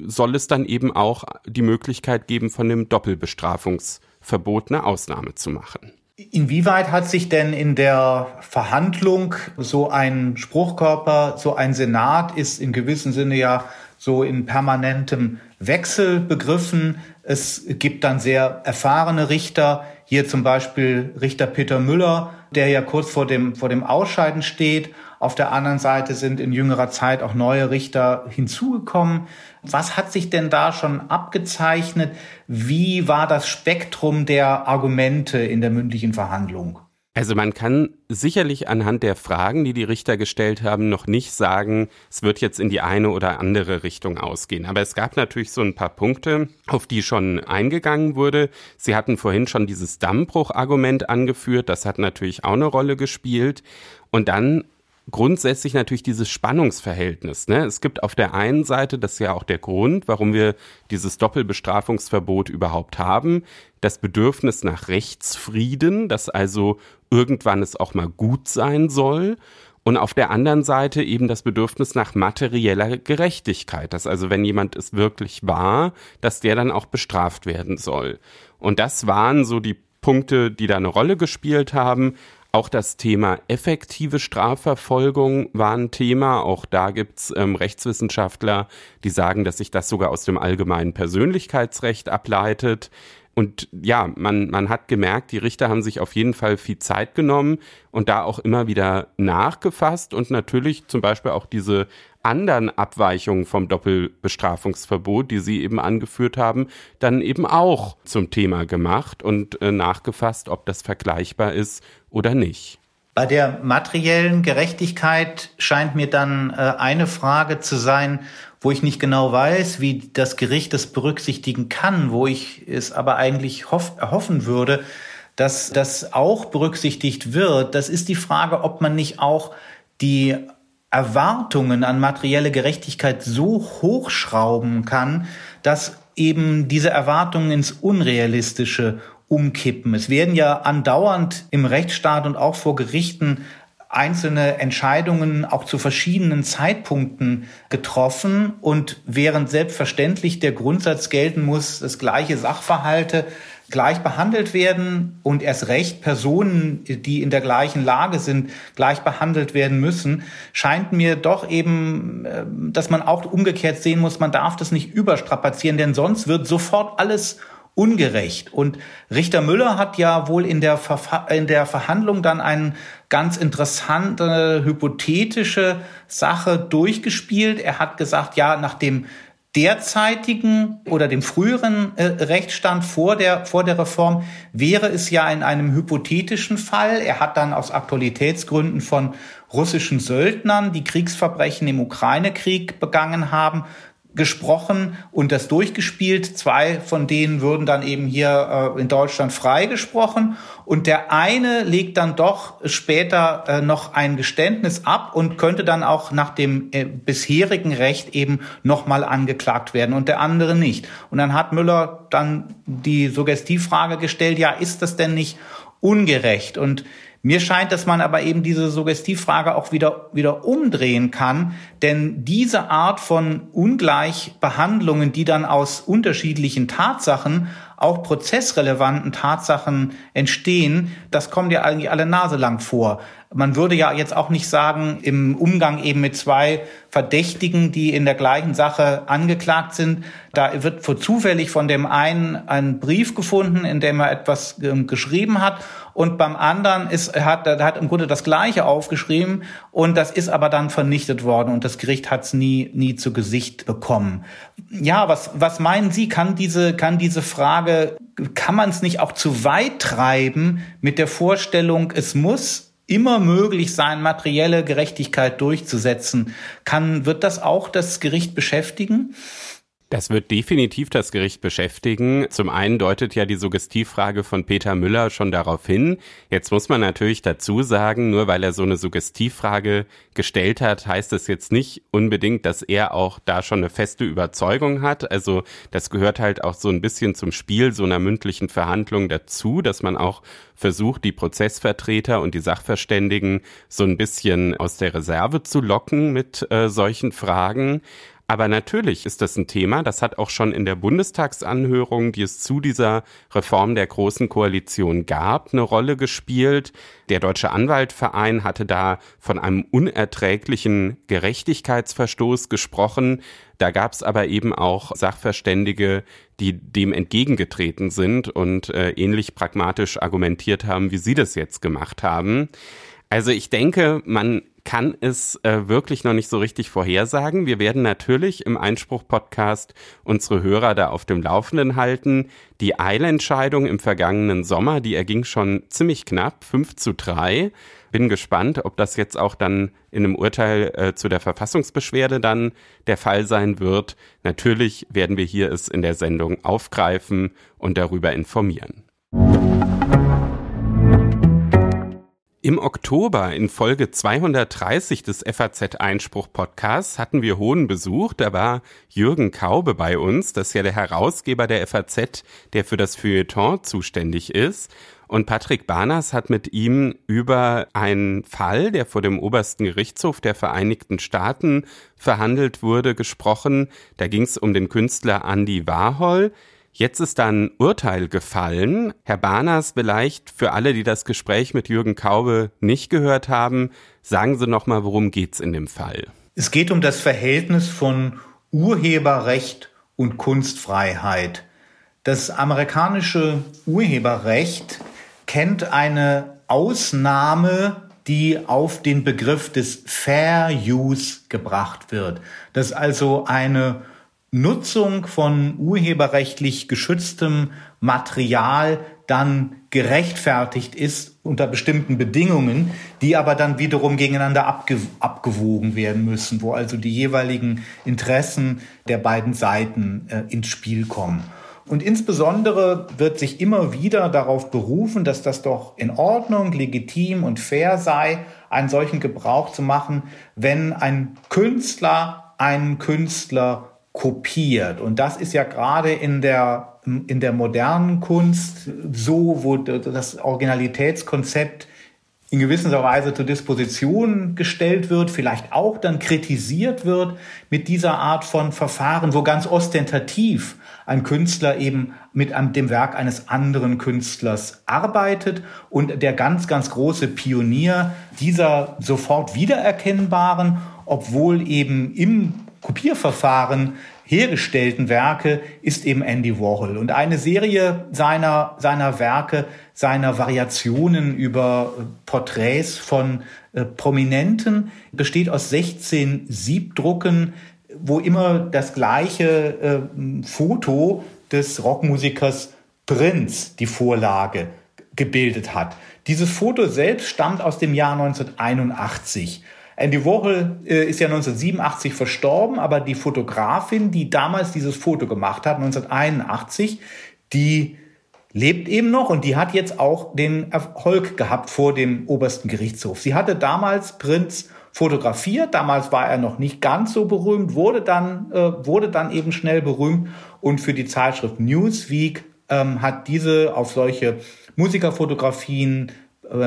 soll es dann eben auch die Möglichkeit geben, von dem Doppelbestrafungsverbot eine Ausnahme zu machen. Inwieweit hat sich denn in der Verhandlung so ein Spruchkörper, so ein Senat ist in gewissem Sinne ja so in permanentem Wechsel begriffen. Es gibt dann sehr erfahrene Richter, hier zum Beispiel Richter Peter Müller, der ja kurz vor dem, vor dem Ausscheiden steht. Auf der anderen Seite sind in jüngerer Zeit auch neue Richter hinzugekommen. Was hat sich denn da schon abgezeichnet? Wie war das Spektrum der Argumente in der mündlichen Verhandlung? Also man kann sicherlich anhand der Fragen, die die Richter gestellt haben, noch nicht sagen, es wird jetzt in die eine oder andere Richtung ausgehen. Aber es gab natürlich so ein paar Punkte, auf die schon eingegangen wurde. Sie hatten vorhin schon dieses Dammbruch-Argument angeführt. Das hat natürlich auch eine Rolle gespielt. Und dann grundsätzlich natürlich dieses Spannungsverhältnis. Ne? Es gibt auf der einen Seite, das ist ja auch der Grund, warum wir dieses Doppelbestrafungsverbot überhaupt haben, das Bedürfnis nach Rechtsfrieden, dass also irgendwann es auch mal gut sein soll. Und auf der anderen Seite eben das Bedürfnis nach materieller Gerechtigkeit, dass also wenn jemand es wirklich war, dass der dann auch bestraft werden soll. Und das waren so die Punkte, die da eine Rolle gespielt haben. Auch das Thema effektive Strafverfolgung war ein Thema. Auch da gibt's ähm, Rechtswissenschaftler, die sagen, dass sich das sogar aus dem allgemeinen Persönlichkeitsrecht ableitet. Und ja, man, man hat gemerkt, die Richter haben sich auf jeden Fall viel Zeit genommen und da auch immer wieder nachgefasst und natürlich zum Beispiel auch diese anderen Abweichungen vom Doppelbestrafungsverbot, die Sie eben angeführt haben, dann eben auch zum Thema gemacht und äh, nachgefasst, ob das vergleichbar ist oder nicht. Bei der materiellen Gerechtigkeit scheint mir dann äh, eine Frage zu sein, wo ich nicht genau weiß, wie das Gericht das berücksichtigen kann, wo ich es aber eigentlich hoff, hoffen würde, dass das auch berücksichtigt wird. Das ist die Frage, ob man nicht auch die Erwartungen an materielle Gerechtigkeit so hochschrauben kann, dass eben diese Erwartungen ins Unrealistische umkippen. Es werden ja andauernd im Rechtsstaat und auch vor Gerichten einzelne Entscheidungen auch zu verschiedenen Zeitpunkten getroffen und während selbstverständlich der Grundsatz gelten muss, dass gleiche Sachverhalte gleich behandelt werden und erst recht Personen, die in der gleichen Lage sind, gleich behandelt werden müssen, scheint mir doch eben, äh, dass man auch umgekehrt sehen muss, man darf das nicht überstrapazieren, denn sonst wird sofort alles ungerecht. Und Richter Müller hat ja wohl in der, Verfa in der Verhandlung dann eine ganz interessante hypothetische Sache durchgespielt. Er hat gesagt, ja, nach dem derzeitigen oder dem früheren äh, Rechtsstand vor der, vor der Reform wäre es ja in einem hypothetischen Fall. Er hat dann aus Aktualitätsgründen von russischen Söldnern, die Kriegsverbrechen im Ukraine-Krieg begangen haben, gesprochen und das durchgespielt. Zwei von denen würden dann eben hier äh, in Deutschland freigesprochen und der eine legt dann doch später äh, noch ein Geständnis ab und könnte dann auch nach dem äh, bisherigen Recht eben nochmal angeklagt werden und der andere nicht. Und dann hat Müller dann die Suggestivfrage gestellt, ja, ist das denn nicht ungerecht? Und mir scheint, dass man aber eben diese Suggestivfrage auch wieder, wieder umdrehen kann, denn diese Art von Ungleichbehandlungen, die dann aus unterschiedlichen Tatsachen auch prozessrelevanten Tatsachen entstehen, das kommt ja eigentlich alle Nase lang vor. Man würde ja jetzt auch nicht sagen, im Umgang eben mit zwei Verdächtigen, die in der gleichen Sache angeklagt sind, da wird zufällig von dem einen ein Brief gefunden, in dem er etwas ähm, geschrieben hat. Und beim anderen ist, hat, hat im Grunde das Gleiche aufgeschrieben. Und das ist aber dann vernichtet worden. Und das Gericht hat es nie, nie zu Gesicht bekommen. Ja, was, was meinen Sie, kann diese, kann diese Frage, kann man es nicht auch zu weit treiben mit der Vorstellung, es muss immer möglich sein, materielle Gerechtigkeit durchzusetzen? Kann, wird das auch das Gericht beschäftigen? Das wird definitiv das Gericht beschäftigen. Zum einen deutet ja die Suggestivfrage von Peter Müller schon darauf hin. Jetzt muss man natürlich dazu sagen, nur weil er so eine Suggestivfrage gestellt hat, heißt es jetzt nicht unbedingt, dass er auch da schon eine feste Überzeugung hat. Also das gehört halt auch so ein bisschen zum Spiel so einer mündlichen Verhandlung dazu, dass man auch versucht, die Prozessvertreter und die Sachverständigen so ein bisschen aus der Reserve zu locken mit äh, solchen Fragen. Aber natürlich ist das ein Thema, das hat auch schon in der Bundestagsanhörung, die es zu dieser Reform der Großen Koalition gab, eine Rolle gespielt. Der Deutsche Anwaltverein hatte da von einem unerträglichen Gerechtigkeitsverstoß gesprochen. Da gab es aber eben auch Sachverständige, die dem entgegengetreten sind und äh, ähnlich pragmatisch argumentiert haben, wie Sie das jetzt gemacht haben. Also ich denke, man kann es äh, wirklich noch nicht so richtig vorhersagen. Wir werden natürlich im Einspruch-Podcast unsere Hörer da auf dem Laufenden halten. Die Eilentscheidung im vergangenen Sommer, die erging schon ziemlich knapp, 5 zu 3. Bin gespannt, ob das jetzt auch dann in einem Urteil äh, zu der Verfassungsbeschwerde dann der Fall sein wird. Natürlich werden wir hier es in der Sendung aufgreifen und darüber informieren. Im Oktober in Folge 230 des FAZ Einspruch Podcasts hatten wir hohen Besuch. Da war Jürgen Kaube bei uns. Das ist ja der Herausgeber der FAZ, der für das Feuilleton zuständig ist. Und Patrick Barners hat mit ihm über einen Fall, der vor dem obersten Gerichtshof der Vereinigten Staaten verhandelt wurde, gesprochen. Da ging es um den Künstler Andy Warhol. Jetzt ist dann Urteil gefallen. Herr Barners, vielleicht für alle, die das Gespräch mit Jürgen Kaube nicht gehört haben, sagen Sie noch mal, worum geht's in dem Fall? Es geht um das Verhältnis von Urheberrecht und Kunstfreiheit. Das amerikanische Urheberrecht kennt eine Ausnahme, die auf den Begriff des Fair Use gebracht wird. Das ist also eine Nutzung von urheberrechtlich geschütztem Material dann gerechtfertigt ist unter bestimmten Bedingungen, die aber dann wiederum gegeneinander abge abgewogen werden müssen, wo also die jeweiligen Interessen der beiden Seiten äh, ins Spiel kommen. Und insbesondere wird sich immer wieder darauf berufen, dass das doch in Ordnung, legitim und fair sei, einen solchen Gebrauch zu machen, wenn ein Künstler einen Künstler kopiert. Und das ist ja gerade in der, in der modernen Kunst so, wo das Originalitätskonzept in gewisser Weise zur Disposition gestellt wird, vielleicht auch dann kritisiert wird mit dieser Art von Verfahren, wo ganz ostentativ ein Künstler eben mit dem Werk eines anderen Künstlers arbeitet und der ganz, ganz große Pionier dieser sofort wiedererkennbaren, obwohl eben im Kopierverfahren hergestellten Werke ist eben Andy Warhol. Und eine Serie seiner, seiner Werke, seiner Variationen über äh, Porträts von äh, Prominenten besteht aus 16 Siebdrucken, wo immer das gleiche äh, Foto des Rockmusikers Prinz die Vorlage gebildet hat. Dieses Foto selbst stammt aus dem Jahr 1981. Andy Warhol äh, ist ja 1987 verstorben, aber die Fotografin, die damals dieses Foto gemacht hat, 1981, die lebt eben noch und die hat jetzt auch den Erfolg gehabt vor dem obersten Gerichtshof. Sie hatte damals Prinz fotografiert, damals war er noch nicht ganz so berühmt, wurde dann, äh, wurde dann eben schnell berühmt und für die Zeitschrift Newsweek ähm, hat diese auf solche Musikerfotografien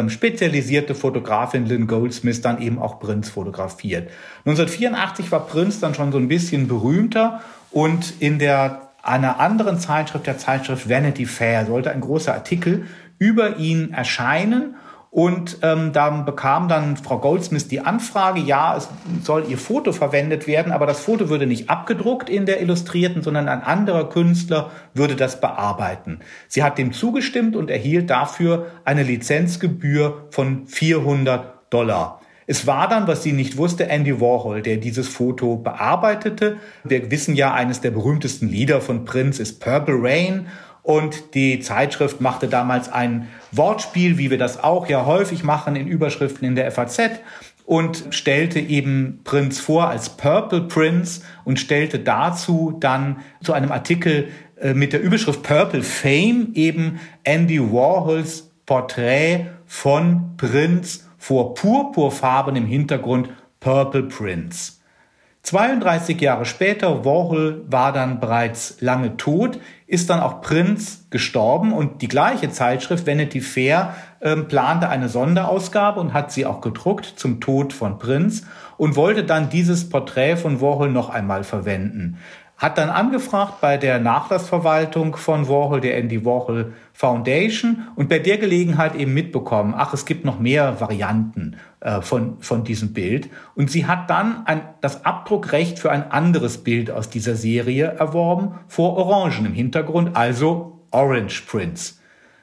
spezialisierte Fotografin Lynn Goldsmith dann eben auch Prince fotografiert. 1984 war Prince dann schon so ein bisschen berühmter und in der einer anderen Zeitschrift, der Zeitschrift Vanity Fair, sollte ein großer Artikel über ihn erscheinen und ähm, dann bekam dann Frau Goldsmith die Anfrage, ja, es soll ihr Foto verwendet werden, aber das Foto würde nicht abgedruckt in der Illustrierten, sondern ein anderer Künstler würde das bearbeiten. Sie hat dem zugestimmt und erhielt dafür eine Lizenzgebühr von 400 Dollar. Es war dann, was sie nicht wusste, Andy Warhol, der dieses Foto bearbeitete. Wir wissen ja, eines der berühmtesten Lieder von Prince ist Purple Rain und die Zeitschrift machte damals ein Wortspiel, wie wir das auch ja häufig machen in Überschriften in der FAZ und stellte eben Prince vor als Purple Prince und stellte dazu dann zu einem Artikel äh, mit der Überschrift Purple Fame eben Andy Warhols Porträt von Prince vor purpurfarbenem Hintergrund Purple Prince. 32 Jahre später, Warhol war dann bereits lange tot, ist dann auch Prinz gestorben und die gleiche Zeitschrift Vanity Fair äh, plante eine Sonderausgabe und hat sie auch gedruckt zum Tod von Prinz und wollte dann dieses Porträt von Warhol noch einmal verwenden hat dann angefragt bei der Nachlassverwaltung von Warhol, der Andy Warhol Foundation und bei der Gelegenheit eben mitbekommen, ach, es gibt noch mehr Varianten äh, von, von diesem Bild. Und sie hat dann ein, das Abdruckrecht für ein anderes Bild aus dieser Serie erworben, vor Orangen im Hintergrund, also Orange Prince.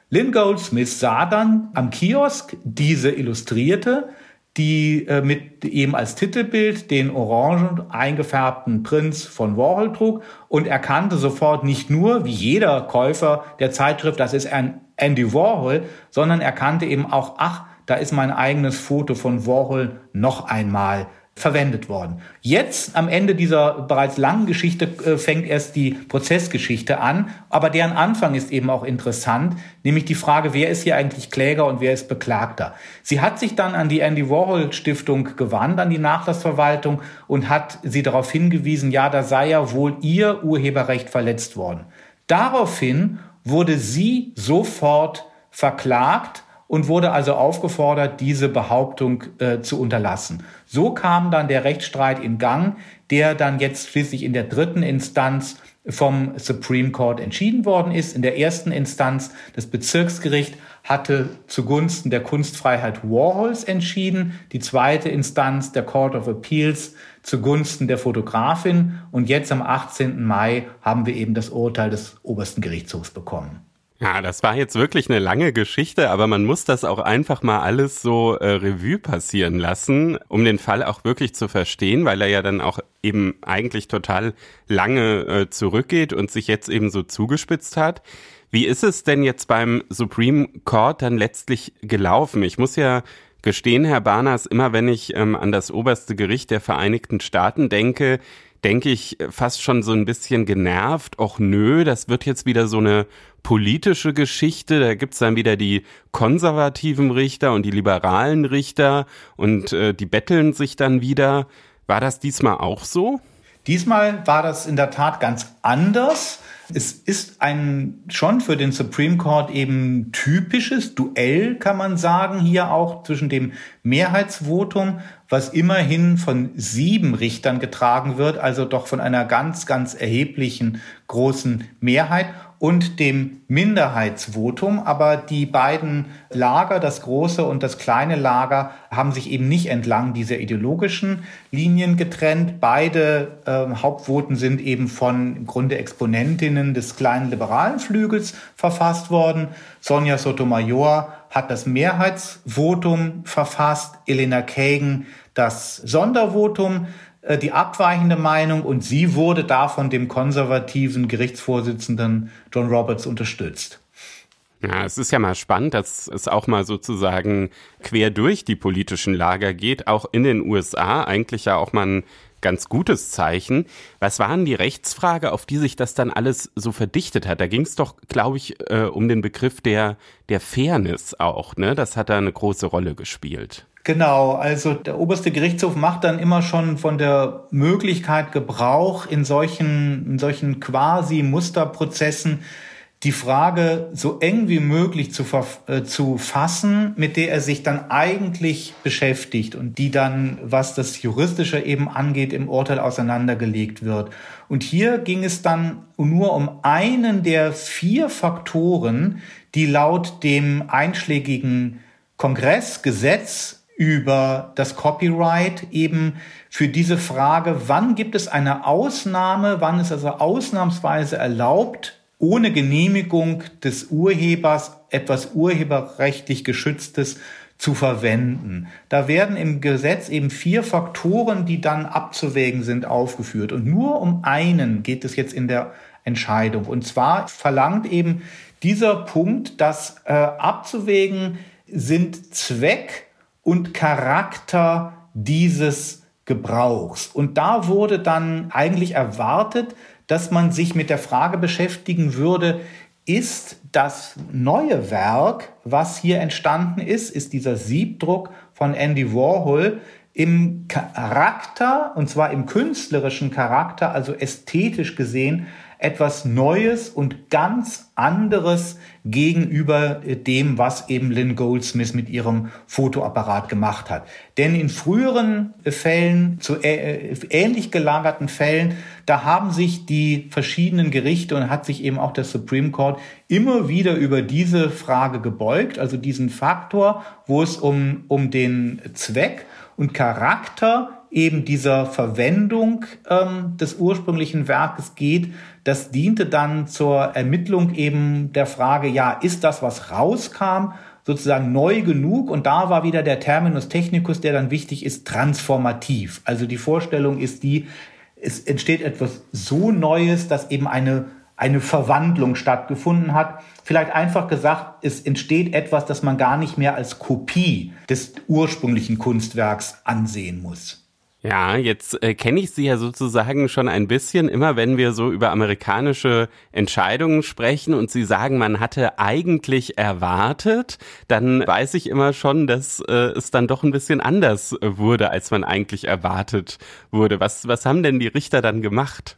Lynn Goldsmith sah dann am Kiosk diese Illustrierte, die äh, mit eben als Titelbild den orangen eingefärbten Prinz von Warhol trug. Und erkannte sofort nicht nur, wie jeder Käufer der Zeitschrift, das ist ein Andy Warhol, sondern erkannte eben auch, ach, da ist mein eigenes Foto von Warhol noch einmal verwendet worden. Jetzt am Ende dieser bereits langen Geschichte äh, fängt erst die Prozessgeschichte an, aber deren Anfang ist eben auch interessant, nämlich die Frage, wer ist hier eigentlich Kläger und wer ist Beklagter. Sie hat sich dann an die Andy Warhol Stiftung gewandt, an die Nachlassverwaltung und hat sie darauf hingewiesen, ja, da sei ja wohl ihr Urheberrecht verletzt worden. Daraufhin wurde sie sofort verklagt und wurde also aufgefordert, diese Behauptung äh, zu unterlassen. So kam dann der Rechtsstreit in Gang, der dann jetzt schließlich in der dritten Instanz vom Supreme Court entschieden worden ist. In der ersten Instanz das Bezirksgericht hatte zugunsten der Kunstfreiheit Warhols entschieden, die zweite Instanz der Court of Appeals zugunsten der Fotografin und jetzt am 18. Mai haben wir eben das Urteil des obersten Gerichtshofs bekommen. Ja, das war jetzt wirklich eine lange Geschichte, aber man muss das auch einfach mal alles so äh, Revue passieren lassen, um den Fall auch wirklich zu verstehen, weil er ja dann auch eben eigentlich total lange äh, zurückgeht und sich jetzt eben so zugespitzt hat. Wie ist es denn jetzt beim Supreme Court dann letztlich gelaufen? Ich muss ja gestehen, Herr Barners, immer wenn ich ähm, an das oberste Gericht der Vereinigten Staaten denke, denke ich fast schon so ein bisschen genervt. Och nö, das wird jetzt wieder so eine politische Geschichte. Da gibt's dann wieder die konservativen Richter und die liberalen Richter und äh, die betteln sich dann wieder. War das diesmal auch so? Diesmal war das in der Tat ganz anders. Es ist ein schon für den Supreme Court eben typisches Duell, kann man sagen, hier auch zwischen dem Mehrheitsvotum, was immerhin von sieben Richtern getragen wird, also doch von einer ganz, ganz erheblichen großen Mehrheit und dem Minderheitsvotum. Aber die beiden Lager, das große und das kleine Lager, haben sich eben nicht entlang dieser ideologischen Linien getrennt. Beide äh, Hauptvoten sind eben von im Grunde Exponentinnen des kleinen liberalen Flügels verfasst worden. Sonja Sotomayor hat das Mehrheitsvotum verfasst, Elena Kagan das Sondervotum äh, die abweichende Meinung und sie wurde da von dem konservativen Gerichtsvorsitzenden John Roberts unterstützt. Ja, es ist ja mal spannend, dass es auch mal sozusagen quer durch die politischen Lager geht, auch in den USA, eigentlich ja auch mal ein ganz gutes Zeichen. Was waren die Rechtsfrage, auf die sich das dann alles so verdichtet hat? Da ging es doch, glaube ich, äh, um den Begriff der, der Fairness auch, ne? Das hat da eine große Rolle gespielt. Genau, also der oberste Gerichtshof macht dann immer schon von der Möglichkeit Gebrauch in solchen, in solchen quasi Musterprozessen die Frage so eng wie möglich zu, äh, zu fassen, mit der er sich dann eigentlich beschäftigt und die dann, was das Juristische eben angeht, im Urteil auseinandergelegt wird. Und hier ging es dann nur um einen der vier Faktoren, die laut dem einschlägigen Kongressgesetz über das Copyright eben für diese Frage, wann gibt es eine Ausnahme, wann ist also ausnahmsweise erlaubt, ohne Genehmigung des Urhebers etwas urheberrechtlich geschütztes zu verwenden. Da werden im Gesetz eben vier Faktoren, die dann abzuwägen sind, aufgeführt. Und nur um einen geht es jetzt in der Entscheidung. Und zwar verlangt eben dieser Punkt, dass äh, abzuwägen sind Zweck, und Charakter dieses Gebrauchs. Und da wurde dann eigentlich erwartet, dass man sich mit der Frage beschäftigen würde, ist das neue Werk, was hier entstanden ist, ist dieser Siebdruck von Andy Warhol im Charakter, und zwar im künstlerischen Charakter, also ästhetisch gesehen, etwas Neues und ganz anderes gegenüber dem, was eben Lynn Goldsmith mit ihrem Fotoapparat gemacht hat. Denn in früheren Fällen, zu ähnlich gelagerten Fällen, da haben sich die verschiedenen Gerichte und hat sich eben auch der Supreme Court immer wieder über diese Frage gebeugt, also diesen Faktor, wo es um, um den Zweck und Charakter eben dieser Verwendung ähm, des ursprünglichen Werkes geht, das diente dann zur Ermittlung eben der Frage, ja, ist das, was rauskam, sozusagen neu genug? Und da war wieder der Terminus technicus, der dann wichtig ist, transformativ. Also die Vorstellung ist die, es entsteht etwas so Neues, dass eben eine eine Verwandlung stattgefunden hat. Vielleicht einfach gesagt, es entsteht etwas, das man gar nicht mehr als Kopie des ursprünglichen Kunstwerks ansehen muss. Ja, jetzt äh, kenne ich Sie ja sozusagen schon ein bisschen, immer wenn wir so über amerikanische Entscheidungen sprechen und Sie sagen, man hatte eigentlich erwartet, dann weiß ich immer schon, dass äh, es dann doch ein bisschen anders wurde, als man eigentlich erwartet wurde. Was, was haben denn die Richter dann gemacht?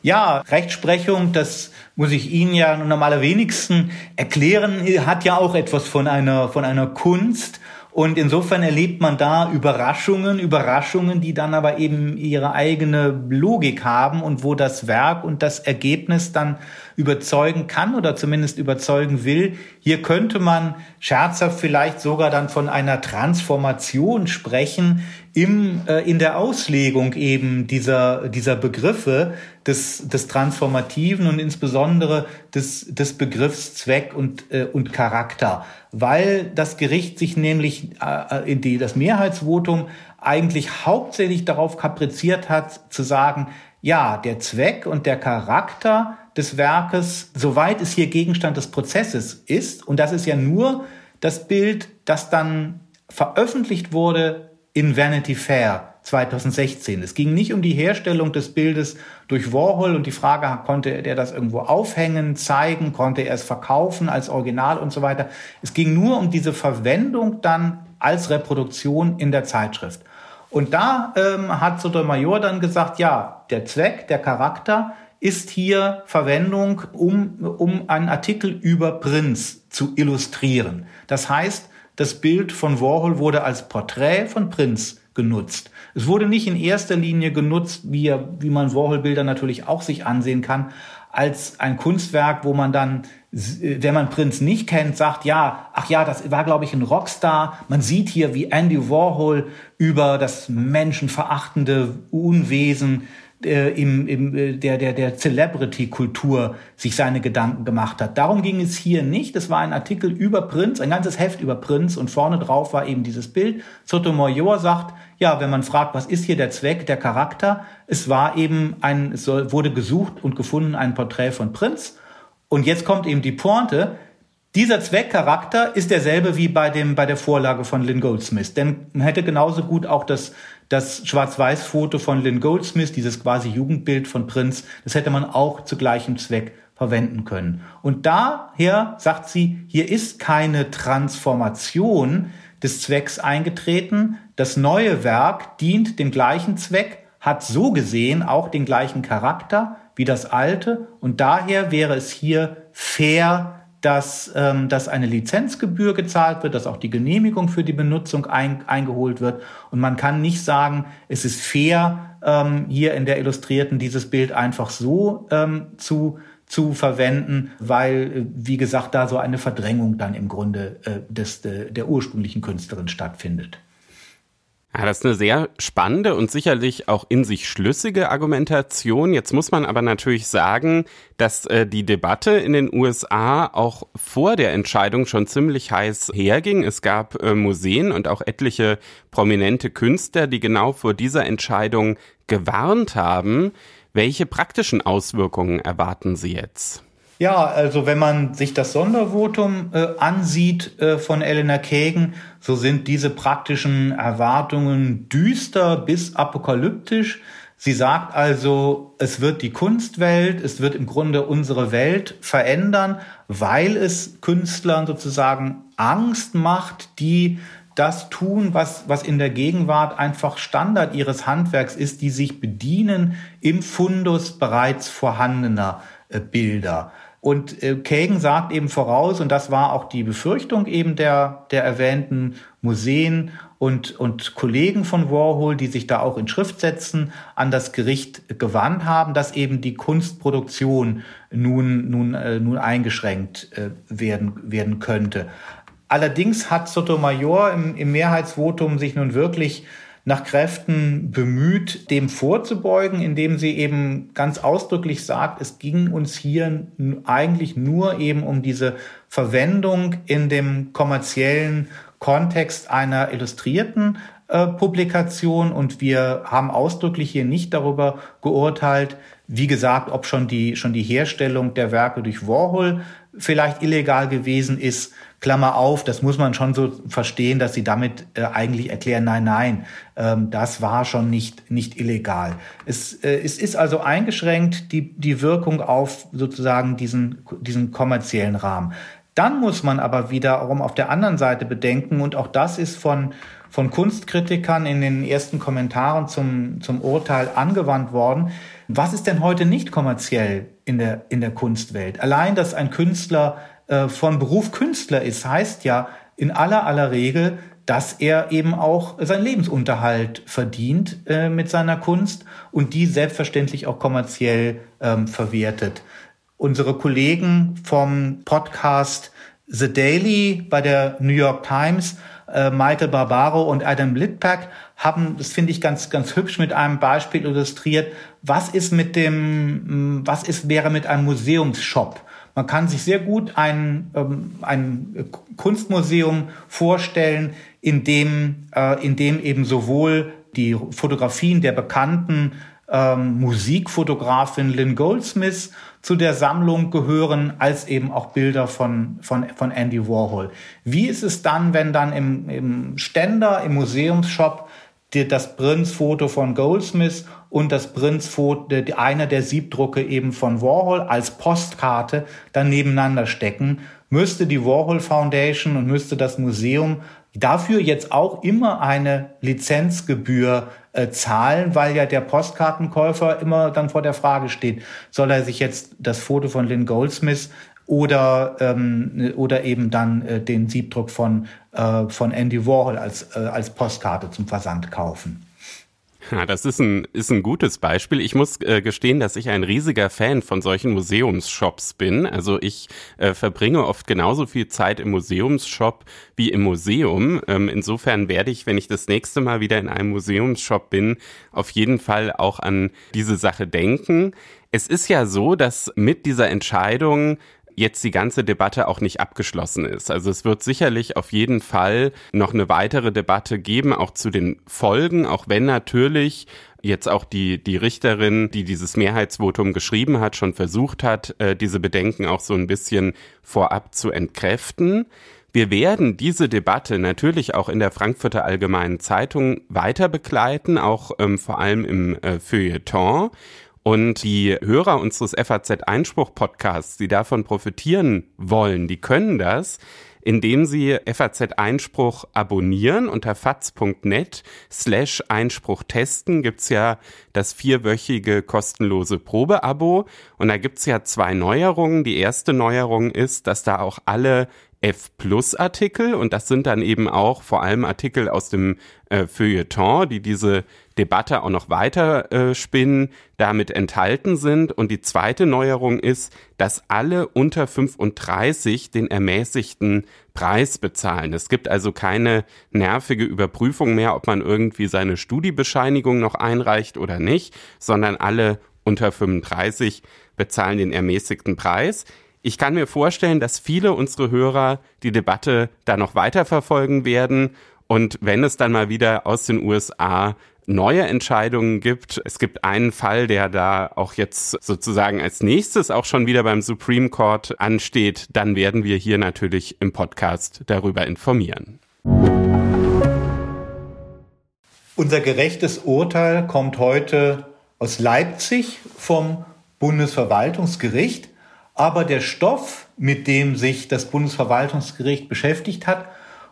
Ja, Rechtsprechung, das muss ich Ihnen ja nun am allerwenigsten erklären, hat ja auch etwas von einer, von einer Kunst Und insofern erlebt man da Überraschungen, Überraschungen, die dann aber eben ihre eigene Logik haben und wo das Werk und das Ergebnis dann überzeugen kann oder zumindest überzeugen will. Hier könnte man scherzhaft vielleicht sogar dann von einer Transformation sprechen im, äh, in der Auslegung eben dieser, dieser Begriffe des, des Transformativen und insbesondere des, des Begriffs Zweck und, äh, und Charakter weil das Gericht sich nämlich äh, in die, das Mehrheitsvotum eigentlich hauptsächlich darauf kapriziert hat, zu sagen, ja, der Zweck und der Charakter des Werkes, soweit es hier Gegenstand des Prozesses ist, und das ist ja nur das Bild, das dann veröffentlicht wurde in Vanity Fair 2016. Es ging nicht um die Herstellung des Bildes durch Warhol und die Frage, konnte er das irgendwo aufhängen, zeigen, konnte er es verkaufen als Original und so weiter. Es ging nur um diese Verwendung dann als Reproduktion in der Zeitschrift. Und da ähm, hat Sotomayor dann gesagt, ja, der Zweck, der Charakter ist hier Verwendung, um, um einen Artikel über Prinz zu illustrieren. Das heißt, das Bild von Warhol wurde als Porträt von Prinz genutzt. Es wurde nicht in erster Linie genutzt, wie, wie man Warhol-Bilder natürlich auch sich ansehen kann, als ein Kunstwerk, wo man dann, wenn man Prinz nicht kennt, sagt, ja, ach ja, das war, glaube ich, ein Rockstar. Man sieht hier, wie Andy Warhol über das menschenverachtende Unwesen äh, im, im, äh, der, der, der Celebrity-Kultur sich seine Gedanken gemacht hat. Darum ging es hier nicht. Es war ein Artikel über Prinz, ein ganzes Heft über Prinz und vorne drauf war eben dieses Bild. Sotomayor sagt, ja, wenn man fragt, was ist hier der Zweck, der Charakter, es war eben ein, es soll, wurde gesucht und gefunden ein Porträt von Prinz. Und jetzt kommt eben die Pointe. Dieser Zweckcharakter ist derselbe wie bei dem, bei der Vorlage von Lynn Goldsmith. Denn man hätte genauso gut auch das, das Schwarz-Weiß-Foto von Lynn Goldsmith, dieses quasi Jugendbild von Prinz, das hätte man auch zu gleichem Zweck verwenden können. Und daher sagt sie, hier ist keine Transformation des Zwecks eingetreten. Das neue Werk dient dem gleichen Zweck, hat so gesehen auch den gleichen Charakter wie das alte und daher wäre es hier fair, dass, ähm, dass eine Lizenzgebühr gezahlt wird, dass auch die Genehmigung für die Benutzung ein, eingeholt wird. Und man kann nicht sagen, es ist fair, ähm, hier in der Illustrierten dieses Bild einfach so ähm, zu zu verwenden, weil, äh, wie gesagt, da so eine Verdrängung dann im Grunde äh, des, de, der ursprünglichen Künstlerin stattfindet. Ja, das ist eine sehr spannende und sicherlich auch in sich schlüssige Argumentation. Jetzt muss man aber natürlich sagen, dass äh, die Debatte in den USA auch vor der Entscheidung schon ziemlich heiß herging. Es gab äh, Museen und auch etliche prominente Künstler, die genau vor dieser Entscheidung gewarnt haben. Welche praktischen Auswirkungen erwarten Sie jetzt? Ja, also wenn man sich das Sondervotum äh, ansieht äh, von Elena Kagan, so sind diese praktischen Erwartungen düster bis apokalyptisch. Sie sagt also, es wird die Kunstwelt, es wird im Grunde unsere Welt verändern, weil es Künstlern sozusagen Angst macht, die das tun, was, was in der Gegenwart einfach Standard ihres Handwerks ist, die sich bedienen im Fundus bereits vorhandener äh, Bilder. Und äh, Kagan sagt eben voraus, und das war auch die Befürchtung eben der, der erwähnten Museen und, und Kollegen von Warhol, die sich da auch in Schriftsätzen an das Gericht gewandt haben, dass eben die Kunstproduktion nun, nun, äh, nun eingeschränkt äh, werden, werden könnte. Allerdings hat Sotomayor im, im Mehrheitsvotum sich nun wirklich nach Kräften bemüht, dem vorzubeugen, indem sie eben ganz ausdrücklich sagt, es ging uns hier eigentlich nur eben um diese Verwendung in dem kommerziellen Kontext einer illustrierten äh, Publikation und wir haben ausdrücklich hier nicht darüber geurteilt, wie gesagt, ob schon die, schon die Herstellung der Werke durch Warhol vielleicht illegal gewesen ist. Klammer auf, das muss man schon so verstehen, dass sie damit äh, eigentlich erklären, nein, nein, ähm, das war schon nicht, nicht illegal. Es, äh, es ist also eingeschränkt, die, die Wirkung auf sozusagen diesen, diesen kommerziellen Rahmen. Dann muss man aber wiederum auf der anderen Seite bedenken, und auch das ist von, von Kunstkritikern in den ersten Kommentaren zum, zum Urteil angewandt worden, was ist denn heute nicht kommerziell in der, in der Kunstwelt? Allein, dass ein Künstler äh, von Beruf Künstler ist, heißt ja in aller aller Regel, dass er eben auch seinen Lebensunterhalt verdient äh, mit seiner Kunst und die selbstverständlich auch kommerziell ähm, verwertet. Unsere Kollegen vom Podcast The Daily bei der New York Times, äh, Michael Barbaro und Adam Litpack haben, das finde ich ganz, ganz hübsch mit einem Beispiel illustriert, was ist mit dem, was ist, wäre mit einem Museumsshop? Man kann sich sehr gut ein, ähm, ein Kunstmuseum vorstellen, in dem, äh, in dem eben sowohl die Fotografien der bekannten ähm, Musikfotografin Lynn Goldsmith zu der Sammlung gehören, als eben auch Bilder von, von, von Andy Warhol. Wie ist es dann, wenn dann im, im Ständer, im Museumsshop das Prinz-Foto von Goldsmith und das Prinz-Foto, einer der Siebdrucke eben von Warhol als Postkarte dann nebeneinander stecken, müsste die Warhol Foundation und müsste das Museum dafür jetzt auch immer eine Lizenzgebühr äh, zahlen, weil ja der Postkartenkäufer immer dann vor der Frage steht, soll er sich jetzt das Foto von Lynn Goldsmith oder ähm, oder eben dann äh, den Siebdruck von äh, von Andy Warhol als äh, als Postkarte zum Versand kaufen. Ja, das ist ein, ist ein gutes Beispiel. Ich muss äh, gestehen, dass ich ein riesiger Fan von solchen Museumsshops bin. Also ich äh, verbringe oft genauso viel Zeit im Museumsshop wie im Museum. Ähm, insofern werde ich, wenn ich das nächste Mal wieder in einem Museumsshop bin, auf jeden Fall auch an diese Sache denken. Es ist ja so, dass mit dieser Entscheidung jetzt die ganze Debatte auch nicht abgeschlossen ist. Also es wird sicherlich auf jeden Fall noch eine weitere Debatte geben, auch zu den Folgen, auch wenn natürlich jetzt auch die, die Richterin, die dieses Mehrheitsvotum geschrieben hat, schon versucht hat, äh, diese Bedenken auch so ein bisschen vorab zu entkräften. Wir werden diese Debatte natürlich auch in der Frankfurter Allgemeinen Zeitung weiter begleiten, auch ähm, vor allem im äh, Feuilleton. Und die Hörer unseres FAZ Einspruch Podcasts, die davon profitieren wollen, die können das, indem sie FAZ Einspruch abonnieren. Unter faz.net slash Einspruch testen gibt's ja das vierwöchige kostenlose Probeabo. Und da gibt's ja zwei Neuerungen. Die erste Neuerung ist, dass da auch alle F-Plus-Artikel und das sind dann eben auch vor allem Artikel aus dem äh, Feuilleton, die diese Debatte auch noch weiter äh, spinnen, damit enthalten sind. Und die zweite Neuerung ist, dass alle unter 35 den ermäßigten Preis bezahlen. Es gibt also keine nervige Überprüfung mehr, ob man irgendwie seine Studiebescheinigung noch einreicht oder nicht, sondern alle unter 35 bezahlen den ermäßigten Preis. Ich kann mir vorstellen, dass viele unserer Hörer die Debatte da noch weiter verfolgen werden. Und wenn es dann mal wieder aus den USA neue Entscheidungen gibt. Es gibt einen Fall, der da auch jetzt sozusagen als nächstes auch schon wieder beim Supreme Court ansteht. Dann werden wir hier natürlich im Podcast darüber informieren. Unser gerechtes Urteil kommt heute aus Leipzig vom Bundesverwaltungsgericht. Aber der Stoff, mit dem sich das Bundesverwaltungsgericht beschäftigt hat,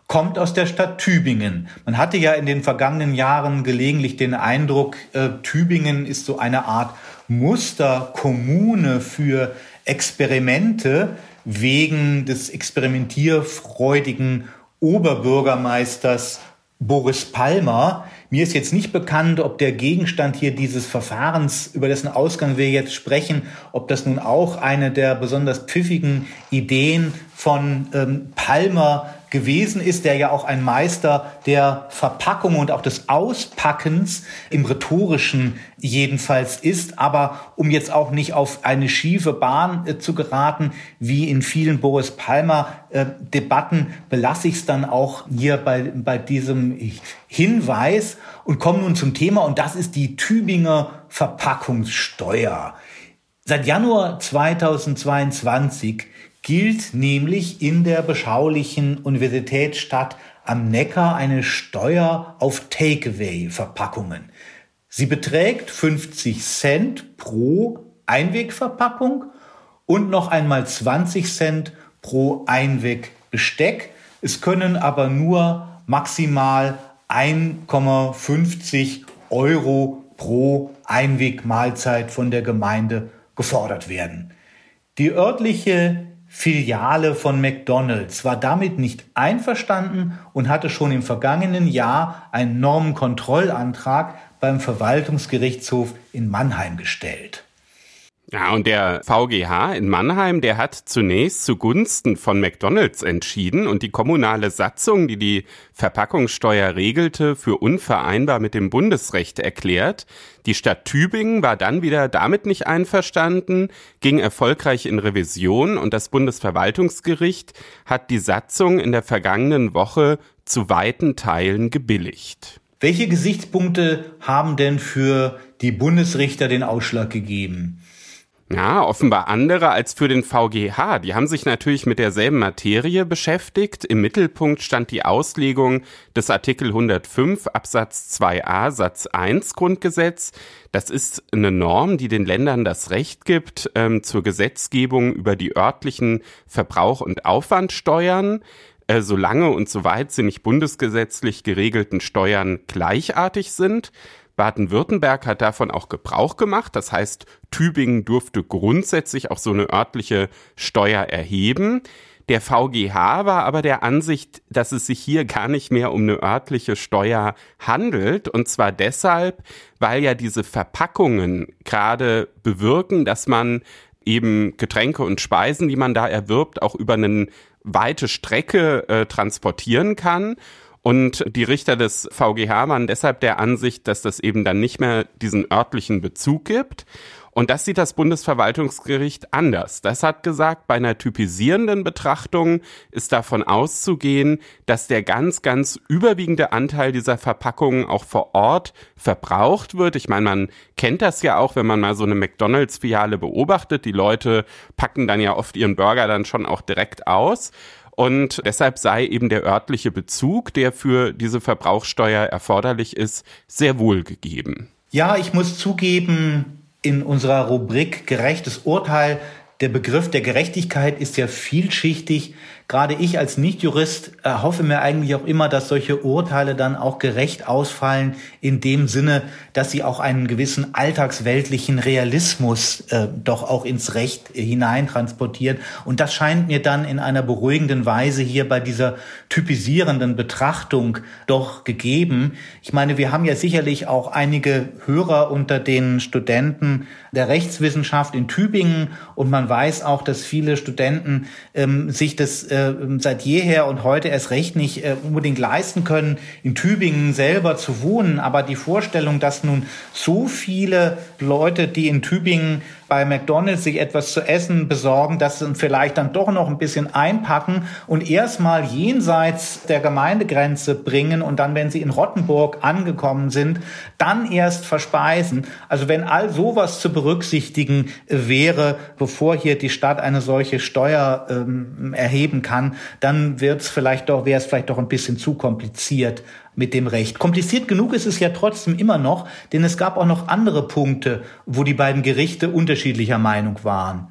kommt aus der Stadt Tübingen. Man hatte ja in den vergangenen Jahren gelegentlich den Eindruck, äh, Tübingen ist so eine Art Musterkommune für Experimente wegen des experimentierfreudigen Oberbürgermeisters Boris Palmer. Mir ist jetzt nicht bekannt, ob der Gegenstand hier dieses Verfahrens, über dessen Ausgang wir jetzt sprechen, ob das nun auch eine der besonders pfiffigen Ideen von ähm, Palmer gewesen ist, der ja auch ein Meister der Verpackung und auch des Auspackens im rhetorischen jedenfalls ist. Aber um jetzt auch nicht auf eine schiefe Bahn äh, zu geraten, wie in vielen Boris Palmer äh, Debatten, belasse ich es dann auch hier bei, bei diesem Hinweis und komme nun zum Thema und das ist die Tübinger Verpackungssteuer. Seit Januar 2022 gilt nämlich in der beschaulichen Universitätsstadt am Neckar eine Steuer auf Takeaway-Verpackungen. Sie beträgt 50 Cent pro Einwegverpackung und noch einmal 20 Cent pro Einwegbesteck. Es können aber nur maximal 1,50 Euro pro Einwegmahlzeit von der Gemeinde gefordert werden. Die örtliche Filiale von McDonald's, war damit nicht einverstanden und hatte schon im vergangenen Jahr einen Normenkontrollantrag beim Verwaltungsgerichtshof in Mannheim gestellt. Ja, und der VGH in Mannheim, der hat zunächst zugunsten von McDonald's entschieden und die kommunale Satzung, die die Verpackungssteuer regelte, für unvereinbar mit dem Bundesrecht erklärt. Die Stadt Tübingen war dann wieder damit nicht einverstanden, ging erfolgreich in Revision und das Bundesverwaltungsgericht hat die Satzung in der vergangenen Woche zu weiten Teilen gebilligt. Welche Gesichtspunkte haben denn für die Bundesrichter den Ausschlag gegeben? Ja, offenbar andere als für den VGH. Die haben sich natürlich mit derselben Materie beschäftigt. Im Mittelpunkt stand die Auslegung des Artikel 105 Absatz 2a Satz 1 Grundgesetz. Das ist eine Norm, die den Ländern das Recht gibt ähm, zur Gesetzgebung über die örtlichen Verbrauch- und Aufwandsteuern äh, solange und soweit sie nicht bundesgesetzlich geregelten Steuern gleichartig sind. Baden-Württemberg hat davon auch Gebrauch gemacht. Das heißt, Tübingen durfte grundsätzlich auch so eine örtliche Steuer erheben. Der VGH war aber der Ansicht, dass es sich hier gar nicht mehr um eine örtliche Steuer handelt. Und zwar deshalb, weil ja diese Verpackungen gerade bewirken, dass man eben Getränke und Speisen, die man da erwirbt, auch über eine weite Strecke äh, transportieren kann. Und die Richter des VGH waren deshalb der Ansicht, dass das eben dann nicht mehr diesen örtlichen Bezug gibt. Und das sieht das Bundesverwaltungsgericht anders. Das hat gesagt, bei einer typisierenden Betrachtung ist davon auszugehen, dass der ganz, ganz überwiegende Anteil dieser Verpackungen auch vor Ort verbraucht wird. Ich meine, man kennt das ja auch, wenn man mal so eine McDonalds-Filiale beobachtet. Die Leute packen dann ja oft ihren Burger dann schon auch direkt aus. Und deshalb sei eben der örtliche Bezug, der für diese Verbrauchssteuer erforderlich ist, sehr wohl gegeben. Ja, ich muss zugeben, in unserer Rubrik gerechtes Urteil, der Begriff der Gerechtigkeit ist ja vielschichtig. Gerade ich als Nichtjurist erhoffe mir eigentlich auch immer, dass solche Urteile dann auch gerecht ausfallen, in dem Sinne, dass sie auch einen gewissen alltagsweltlichen Realismus äh, doch auch ins Recht hineintransportieren. Und das scheint mir dann in einer beruhigenden Weise hier bei dieser typisierenden Betrachtung doch gegeben. Ich meine, wir haben ja sicherlich auch einige Hörer unter den Studenten der Rechtswissenschaft in Tübingen und man weiß auch, dass viele Studenten ähm, sich das äh, äh, seit jeher und heute erst recht nicht äh, unbedingt leisten können, in Tübingen selber zu wohnen. Aber die Vorstellung, dass nun so viele Leute, die in Tübingen bei McDonald's sich etwas zu essen besorgen, das dann vielleicht dann doch noch ein bisschen einpacken und erstmal jenseits der Gemeindegrenze bringen und dann, wenn sie in Rottenburg angekommen sind, dann erst verspeisen. Also wenn all sowas zu berücksichtigen wäre, bevor hier die Stadt eine solche Steuer ähm, erheben kann, dann wird es vielleicht doch, wäre es vielleicht doch ein bisschen zu kompliziert mit dem Recht. Kompliziert genug ist es ja trotzdem immer noch, denn es gab auch noch andere Punkte, wo die beiden Gerichte unterschiedlicher Meinung waren.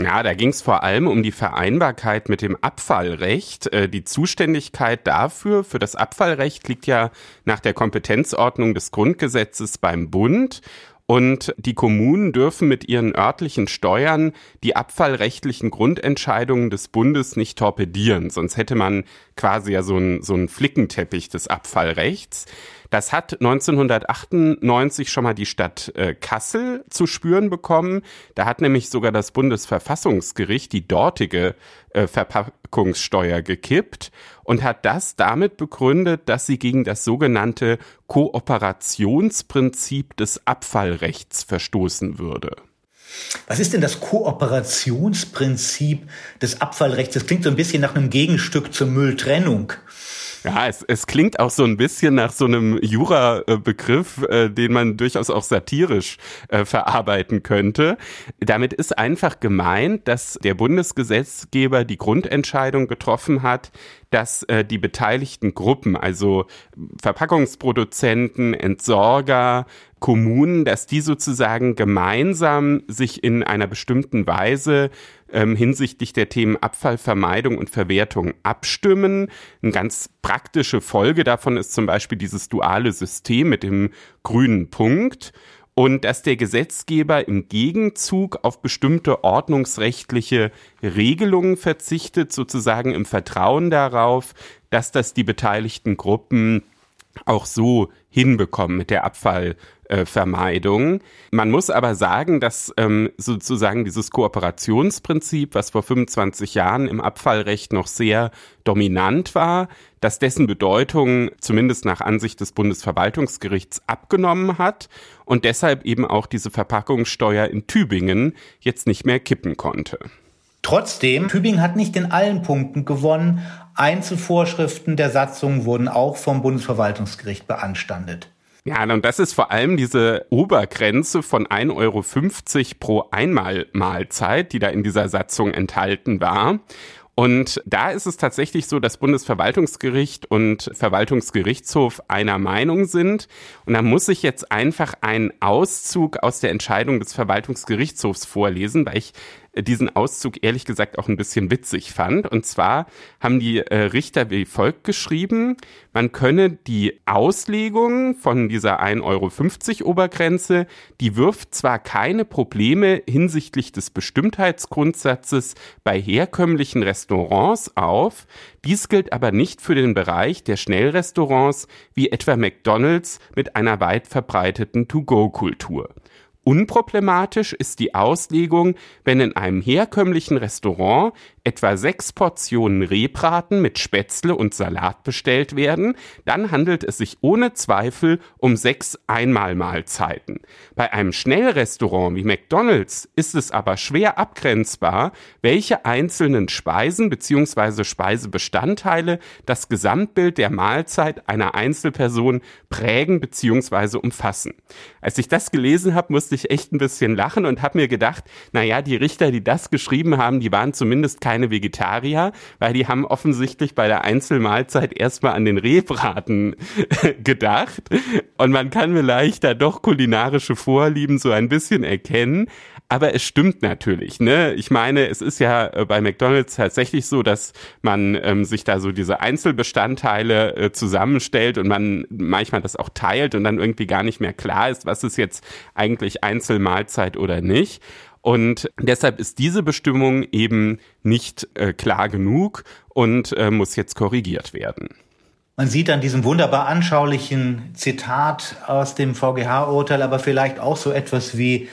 Ja, da ging es vor allem um die Vereinbarkeit mit dem Abfallrecht. Äh, die Zuständigkeit dafür, für das Abfallrecht, liegt ja nach der Kompetenzordnung des Grundgesetzes beim Bund. Und die Kommunen dürfen mit ihren örtlichen Steuern die abfallrechtlichen Grundentscheidungen des Bundes nicht torpedieren. Sonst hätte man quasi ja so einen so Flickenteppich des Abfallrechts. Das hat 1998 schon mal die Stadt äh, Kassel zu spüren bekommen. Da hat nämlich sogar das Bundesverfassungsgericht die dortige äh, Verpackungssteuer gekippt und hat das damit begründet, dass sie gegen das sogenannte Kooperationsprinzip des Abfallrechts verstoßen würde. Was ist denn das Kooperationsprinzip des Abfallrechts? Das klingt so ein bisschen nach einem Gegenstück zur Mülltrennung. Ja, es, es klingt auch so ein bisschen nach so einem Jura-Begriff, äh, den man durchaus auch satirisch äh, verarbeiten könnte. Damit ist einfach gemeint, dass der Bundesgesetzgeber die Grundentscheidung getroffen hat, dass äh, die beteiligten Gruppen, also Verpackungsproduzenten, Entsorger, Kommunen, dass die sozusagen gemeinsam sich in einer bestimmten Weise ähm, hinsichtlich der Themen Abfallvermeidung und Verwertung abstimmen. Eine ganz praktische Folge davon ist zum Beispiel dieses duale System mit dem grünen Punkt. und dass der Gesetzgeber im Gegenzug auf bestimmte ordnungsrechtliche Regelungen verzichtet, sozusagen im Vertrauen darauf, dass das die beteiligten Gruppen auch so hinbekommen mit der Abfallvermeidung. Man muss aber sagen, dass ähm, sozusagen dieses Kooperationsprinzip, was vor 25 Jahren im Abfallrecht noch sehr dominant war, dass dessen Bedeutung zumindest nach Ansicht des Bundesverwaltungsgerichts abgenommen hat und deshalb eben auch diese Verpackungssteuer in Tübingen jetzt nicht mehr kippen konnte. Trotzdem, Tübingen hat nicht in allen Punkten gewonnen. Einzelvorschriften der Satzung wurden auch vom Bundesverwaltungsgericht beanstandet. Ja, und das ist vor allem diese Obergrenze von 1,50 Euro pro Einmalmahlzeit, die da in dieser Satzung enthalten war. Und da ist es tatsächlich so, dass Bundesverwaltungsgericht und Verwaltungsgerichtshof einer Meinung sind. Und da muss ich jetzt einfach einen Auszug aus der Entscheidung des Verwaltungsgerichtshofs vorlesen, weil ich diesen Auszug ehrlich gesagt auch ein bisschen witzig fand. Und zwar haben die äh, Richter wie folgt geschrieben, man könne die Auslegung von dieser 1,50 Euro Obergrenze, die wirft zwar keine Probleme hinsichtlich des Bestimmtheitsgrundsatzes bei herkömmlichen Restaurants auf, dies gilt aber nicht für den Bereich der Schnellrestaurants wie etwa McDonald's mit einer weit verbreiteten To-Go-Kultur. Unproblematisch ist die Auslegung, wenn in einem herkömmlichen Restaurant etwa sechs Portionen Rehbraten mit Spätzle und Salat bestellt werden, dann handelt es sich ohne Zweifel um sechs Einmalmahlzeiten. Bei einem Schnellrestaurant wie McDonald's ist es aber schwer abgrenzbar, welche einzelnen Speisen bzw. Speisebestandteile das Gesamtbild der Mahlzeit einer Einzelperson prägen bzw. umfassen. Als ich das gelesen habe, musste ich echt ein bisschen lachen und habe mir gedacht, naja, die Richter, die das geschrieben haben, die waren zumindest kein keine Vegetarier, weil die haben offensichtlich bei der Einzelmahlzeit erstmal an den Rehbraten gedacht. Und man kann vielleicht da doch kulinarische Vorlieben so ein bisschen erkennen. Aber es stimmt natürlich, ne? Ich meine, es ist ja äh, bei McDonald's tatsächlich so, dass man ähm, sich da so diese Einzelbestandteile äh, zusammenstellt und man manchmal das auch teilt und dann irgendwie gar nicht mehr klar ist, was ist jetzt eigentlich Einzelmahlzeit oder nicht. Und deshalb ist diese Bestimmung eben nicht äh, klar genug und äh, muss jetzt korrigiert werden. Man sieht an diesem wunderbar anschaulichen Zitat aus dem VGH-Urteil aber vielleicht auch so etwas wie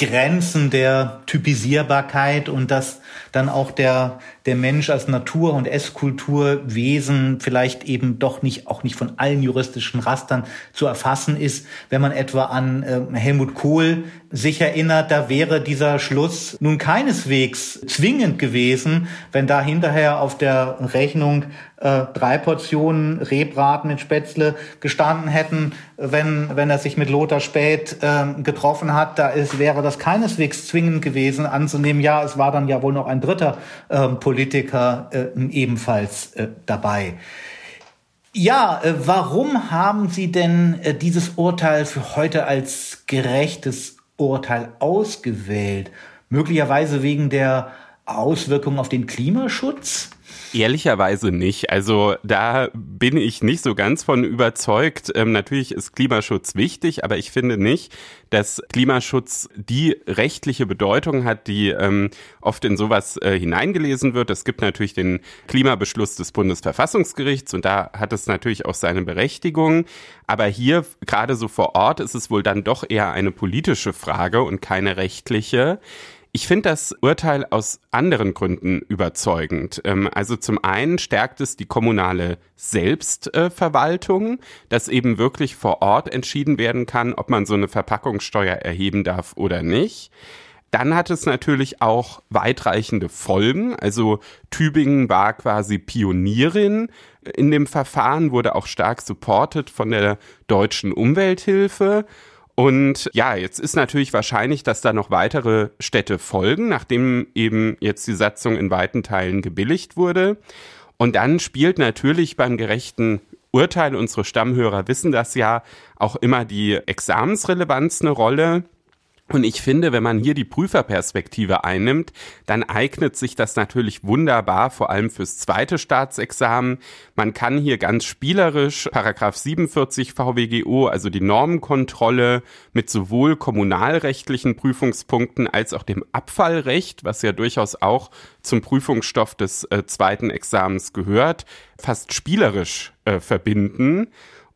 Grenzen der Typisierbarkeit und dass dann auch der, der Mensch als Natur- und Esskulturwesen vielleicht eben doch nicht, auch nicht von allen juristischen Rastern zu erfassen ist. Wenn man etwa an äh, Helmut Kohl sich erinnert, da wäre dieser Schluss nun keineswegs zwingend gewesen, wenn da hinterher auf der Rechnung äh, drei Portionen Rehbraten mit Spätzle gestanden hätten, wenn, wenn er sich mit Lothar Späth äh, getroffen hat, da ist, wäre das keineswegs zwingend gewesen anzunehmen, ja, es war dann ja wohl noch ein dritter äh, Politiker äh, ebenfalls äh, dabei. Ja, äh, warum haben Sie denn dieses Urteil für heute als gerechtes Urteil ausgewählt? Möglicherweise wegen der Auswirkungen auf den Klimaschutz? Ehrlicherweise nicht. Also da bin ich nicht so ganz von überzeugt. Ähm, natürlich ist Klimaschutz wichtig, aber ich finde nicht, dass Klimaschutz die rechtliche Bedeutung hat, die ähm, oft in sowas äh, hineingelesen wird. Es gibt natürlich den Klimabeschluss des Bundesverfassungsgerichts und da hat es natürlich auch seine Berechtigung. Aber hier, gerade so vor Ort, ist es wohl dann doch eher eine politische Frage und keine rechtliche. Ich finde das Urteil aus anderen Gründen überzeugend. Ähm, also zum einen stärkt es die kommunale Selbstverwaltung, dass eben wirklich vor Ort entschieden werden kann, ob man so eine Verpackungssteuer erheben darf oder nicht. Dann hat es natürlich auch weitreichende Folgen. Also Tübingen war quasi Pionierin in dem Verfahren, wurde auch stark supported von der deutschen Umwelthilfe. Und ja, jetzt ist natürlich wahrscheinlich, dass da noch weitere Städte folgen, nachdem eben jetzt die Satzung in weiten Teilen gebilligt wurde. Und dann spielt natürlich beim gerechten Urteil, unsere Stammhörer wissen das ja, auch immer die Examensrelevanz eine Rolle. Und ich finde, wenn man hier die Prüferperspektive einnimmt, dann eignet sich das natürlich wunderbar, vor allem fürs zweite Staatsexamen. Man kann hier ganz spielerisch Paragraph 47 VWGO, also die Normenkontrolle mit sowohl kommunalrechtlichen Prüfungspunkten als auch dem Abfallrecht, was ja durchaus auch zum Prüfungsstoff des äh, zweiten Examens gehört, fast spielerisch äh, verbinden.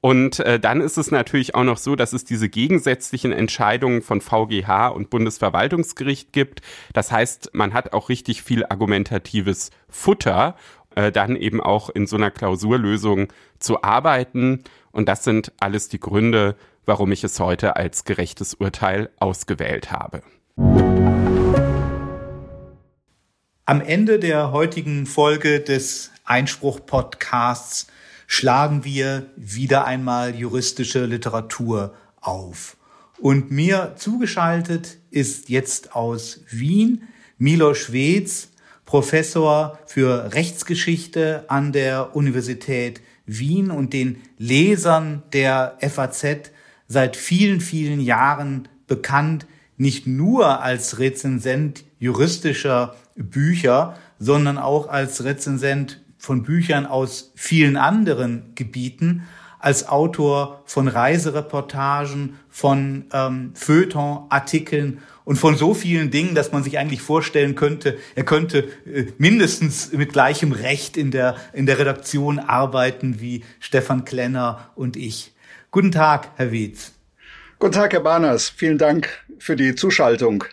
Und äh, dann ist es natürlich auch noch so, dass es diese gegensätzlichen Entscheidungen von VGH und Bundesverwaltungsgericht gibt. Das heißt, man hat auch richtig viel argumentatives Futter, äh, dann eben auch in so einer Klausurlösung zu arbeiten. Und das sind alles die Gründe, warum ich es heute als gerechtes Urteil ausgewählt habe. Am Ende der heutigen Folge des Einspruch-Podcasts schlagen wir wieder einmal juristische Literatur auf. Und mir zugeschaltet ist jetzt aus Wien Milo Schweds, Professor für Rechtsgeschichte an der Universität Wien und den Lesern der FAZ seit vielen, vielen Jahren bekannt, nicht nur als Rezensent juristischer Bücher, sondern auch als Rezensent von Büchern aus vielen anderen Gebieten, als Autor von Reisereportagen, von ähm, Feuilleton-Artikeln und von so vielen Dingen, dass man sich eigentlich vorstellen könnte, er könnte äh, mindestens mit gleichem Recht in der, in der Redaktion arbeiten wie Stefan Klenner und ich. Guten Tag, Herr Wietz. Guten Tag, Herr Barners. Vielen Dank für die Zuschaltung.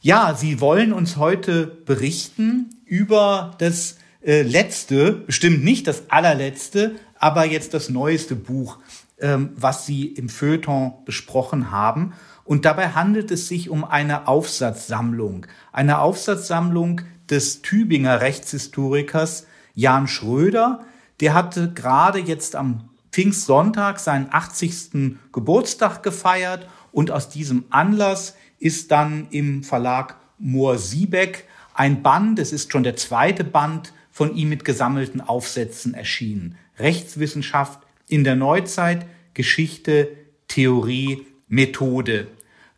Ja, Sie wollen uns heute berichten über das äh, letzte, bestimmt nicht das allerletzte, aber jetzt das neueste Buch, ähm, was Sie im Feuilleton besprochen haben. Und dabei handelt es sich um eine Aufsatzsammlung. Eine Aufsatzsammlung des Tübinger Rechtshistorikers Jan Schröder. Der hatte gerade jetzt am Pfingstsonntag seinen 80. Geburtstag gefeiert und aus diesem Anlass ist dann im Verlag Mohr Siebeck ein Band, es ist schon der zweite Band von ihm mit gesammelten Aufsätzen erschienen. Rechtswissenschaft in der Neuzeit, Geschichte, Theorie, Methode.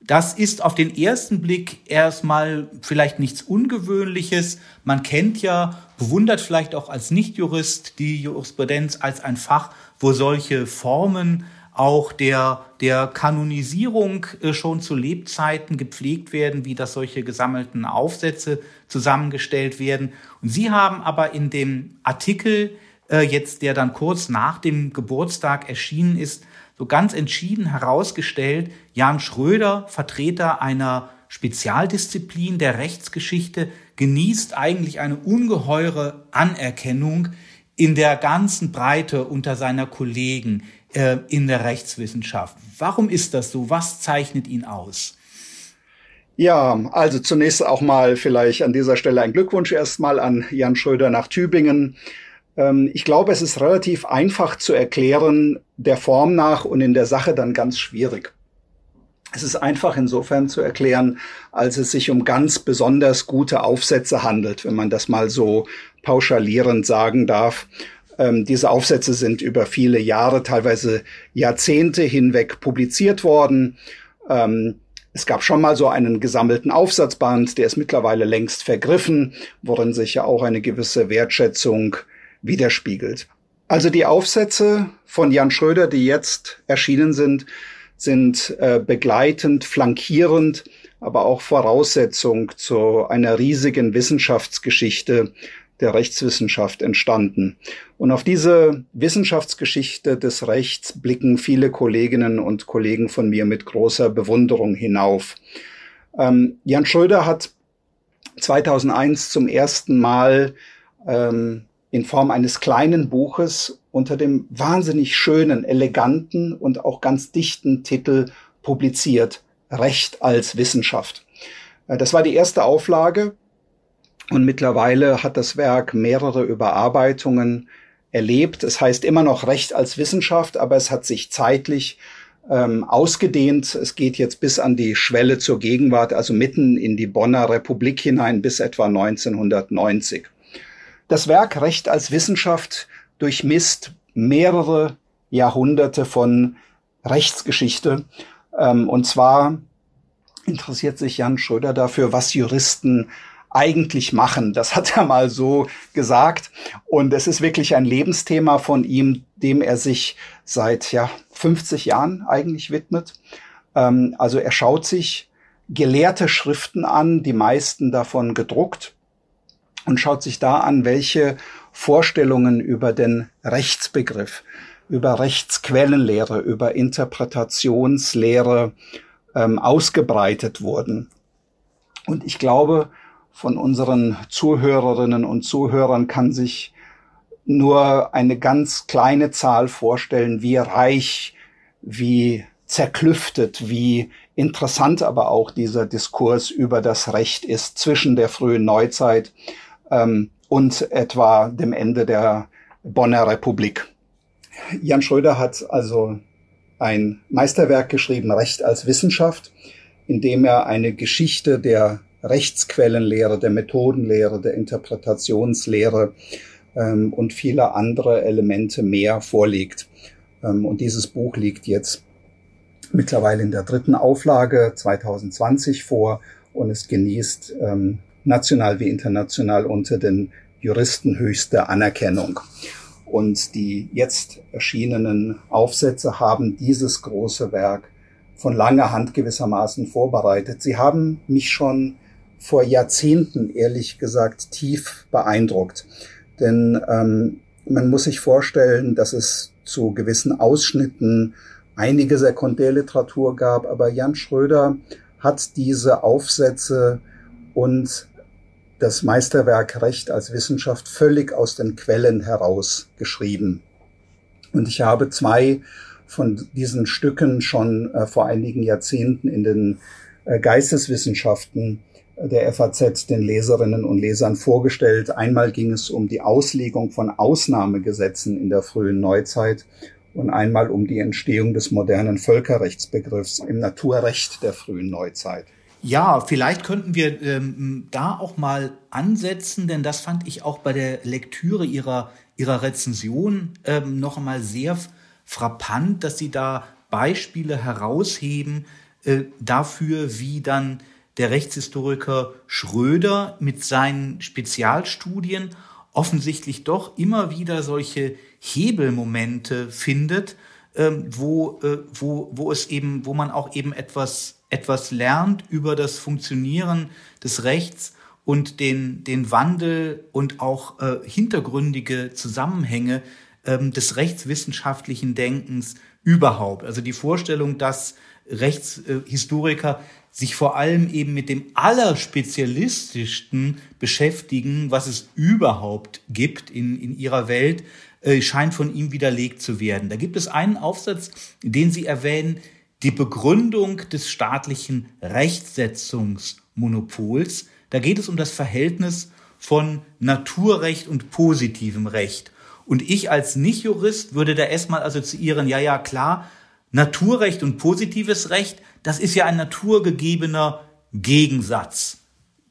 Das ist auf den ersten Blick erstmal vielleicht nichts Ungewöhnliches. Man kennt ja, bewundert vielleicht auch als Nichtjurist die Jurisprudenz als ein Fach, wo solche Formen auch der, der Kanonisierung äh, schon zu Lebzeiten gepflegt werden, wie das solche gesammelten Aufsätze zusammengestellt werden. Und Sie haben aber in dem Artikel äh, jetzt, der dann kurz nach dem Geburtstag erschienen ist, so ganz entschieden herausgestellt, Jan Schröder, Vertreter einer Spezialdisziplin der Rechtsgeschichte, genießt eigentlich eine ungeheure Anerkennung in der ganzen Breite unter seiner Kollegen äh, in der Rechtswissenschaft. Warum ist das so? Was zeichnet ihn aus? Ja, also zunächst auch mal vielleicht an dieser Stelle ein Glückwunsch erstmal an Jan Schröder nach Tübingen. Ähm, ich glaube, es ist relativ einfach zu erklären, der Form nach und in der Sache dann ganz schwierig. Es ist einfach insofern zu erklären, als es sich um ganz besonders gute Aufsätze handelt, wenn man das mal so pauschalierend sagen darf. Ähm, diese Aufsätze sind über viele Jahre, teilweise Jahrzehnte hinweg publiziert worden. Ähm, es gab schon mal so einen gesammelten Aufsatzband, der ist mittlerweile längst vergriffen, worin sich ja auch eine gewisse Wertschätzung widerspiegelt. Also die Aufsätze von Jan Schröder, die jetzt erschienen sind, sind äh, begleitend, flankierend, aber auch Voraussetzung zu einer riesigen Wissenschaftsgeschichte der Rechtswissenschaft entstanden. Und auf diese Wissenschaftsgeschichte des Rechts blicken viele Kolleginnen und Kollegen von mir mit großer Bewunderung hinauf. Ähm, Jan Schröder hat 2001 zum ersten Mal ähm, in Form eines kleinen Buches unter dem wahnsinnig schönen, eleganten und auch ganz dichten Titel publiziert. Recht als Wissenschaft. Äh, das war die erste Auflage und mittlerweile hat das Werk mehrere Überarbeitungen erlebt. Es heißt immer noch Recht als Wissenschaft, aber es hat sich zeitlich ähm, ausgedehnt. Es geht jetzt bis an die Schwelle zur Gegenwart, also mitten in die Bonner Republik hinein bis etwa 1990. Das Werk Recht als Wissenschaft durchmisst mehrere Jahrhunderte von Rechtsgeschichte. Ähm, und zwar interessiert sich Jan Schröder dafür, was Juristen eigentlich machen. Das hat er mal so gesagt. Und es ist wirklich ein Lebensthema von ihm, dem er sich seit ja 50 Jahren eigentlich widmet. Ähm, also er schaut sich gelehrte Schriften an, die meisten davon gedruckt, und schaut sich da an, welche Vorstellungen über den Rechtsbegriff, über Rechtsquellenlehre, über Interpretationslehre ähm, ausgebreitet wurden. Und ich glaube, von unseren Zuhörerinnen und Zuhörern kann sich nur eine ganz kleine Zahl vorstellen, wie reich, wie zerklüftet, wie interessant aber auch dieser Diskurs über das Recht ist zwischen der frühen Neuzeit ähm, und etwa dem Ende der Bonner Republik. Jan Schröder hat also ein Meisterwerk geschrieben, Recht als Wissenschaft, in dem er eine Geschichte der Rechtsquellenlehre, der Methodenlehre, der Interpretationslehre ähm, und viele andere Elemente mehr vorliegt. Ähm, und dieses Buch liegt jetzt mittlerweile in der dritten Auflage 2020 vor und es genießt ähm, national wie international unter den Juristen höchste Anerkennung. Und die jetzt erschienenen Aufsätze haben dieses große Werk von langer Hand gewissermaßen vorbereitet. Sie haben mich schon vor Jahrzehnten, ehrlich gesagt, tief beeindruckt. Denn ähm, man muss sich vorstellen, dass es zu gewissen Ausschnitten einige Sekundärliteratur gab, aber Jan Schröder hat diese Aufsätze und das Meisterwerk Recht als Wissenschaft völlig aus den Quellen heraus geschrieben. Und ich habe zwei von diesen Stücken schon äh, vor einigen Jahrzehnten in den äh, Geisteswissenschaften der FAZ den Leserinnen und Lesern vorgestellt. Einmal ging es um die Auslegung von Ausnahmegesetzen in der frühen Neuzeit und einmal um die Entstehung des modernen Völkerrechtsbegriffs im Naturrecht der frühen Neuzeit. Ja, vielleicht könnten wir ähm, da auch mal ansetzen, denn das fand ich auch bei der Lektüre ihrer, ihrer Rezension ähm, noch einmal sehr frappant, dass Sie da Beispiele herausheben äh, dafür, wie dann der Rechtshistoriker Schröder mit seinen Spezialstudien offensichtlich doch immer wieder solche Hebelmomente findet, ähm, wo, äh, wo, wo es eben, wo man auch eben etwas, etwas lernt über das Funktionieren des Rechts und den, den Wandel und auch äh, hintergründige Zusammenhänge ähm, des rechtswissenschaftlichen Denkens überhaupt. Also die Vorstellung, dass Rechtshistoriker sich vor allem eben mit dem Allerspezialistischsten beschäftigen, was es überhaupt gibt in, in ihrer Welt, äh, scheint von ihm widerlegt zu werden. Da gibt es einen Aufsatz, den Sie erwähnen, die Begründung des staatlichen Rechtsetzungsmonopols. Da geht es um das Verhältnis von Naturrecht und positivem Recht. Und ich als Nichtjurist würde da erstmal assoziieren, ja, ja, klar, Naturrecht und positives Recht, das ist ja ein naturgegebener Gegensatz.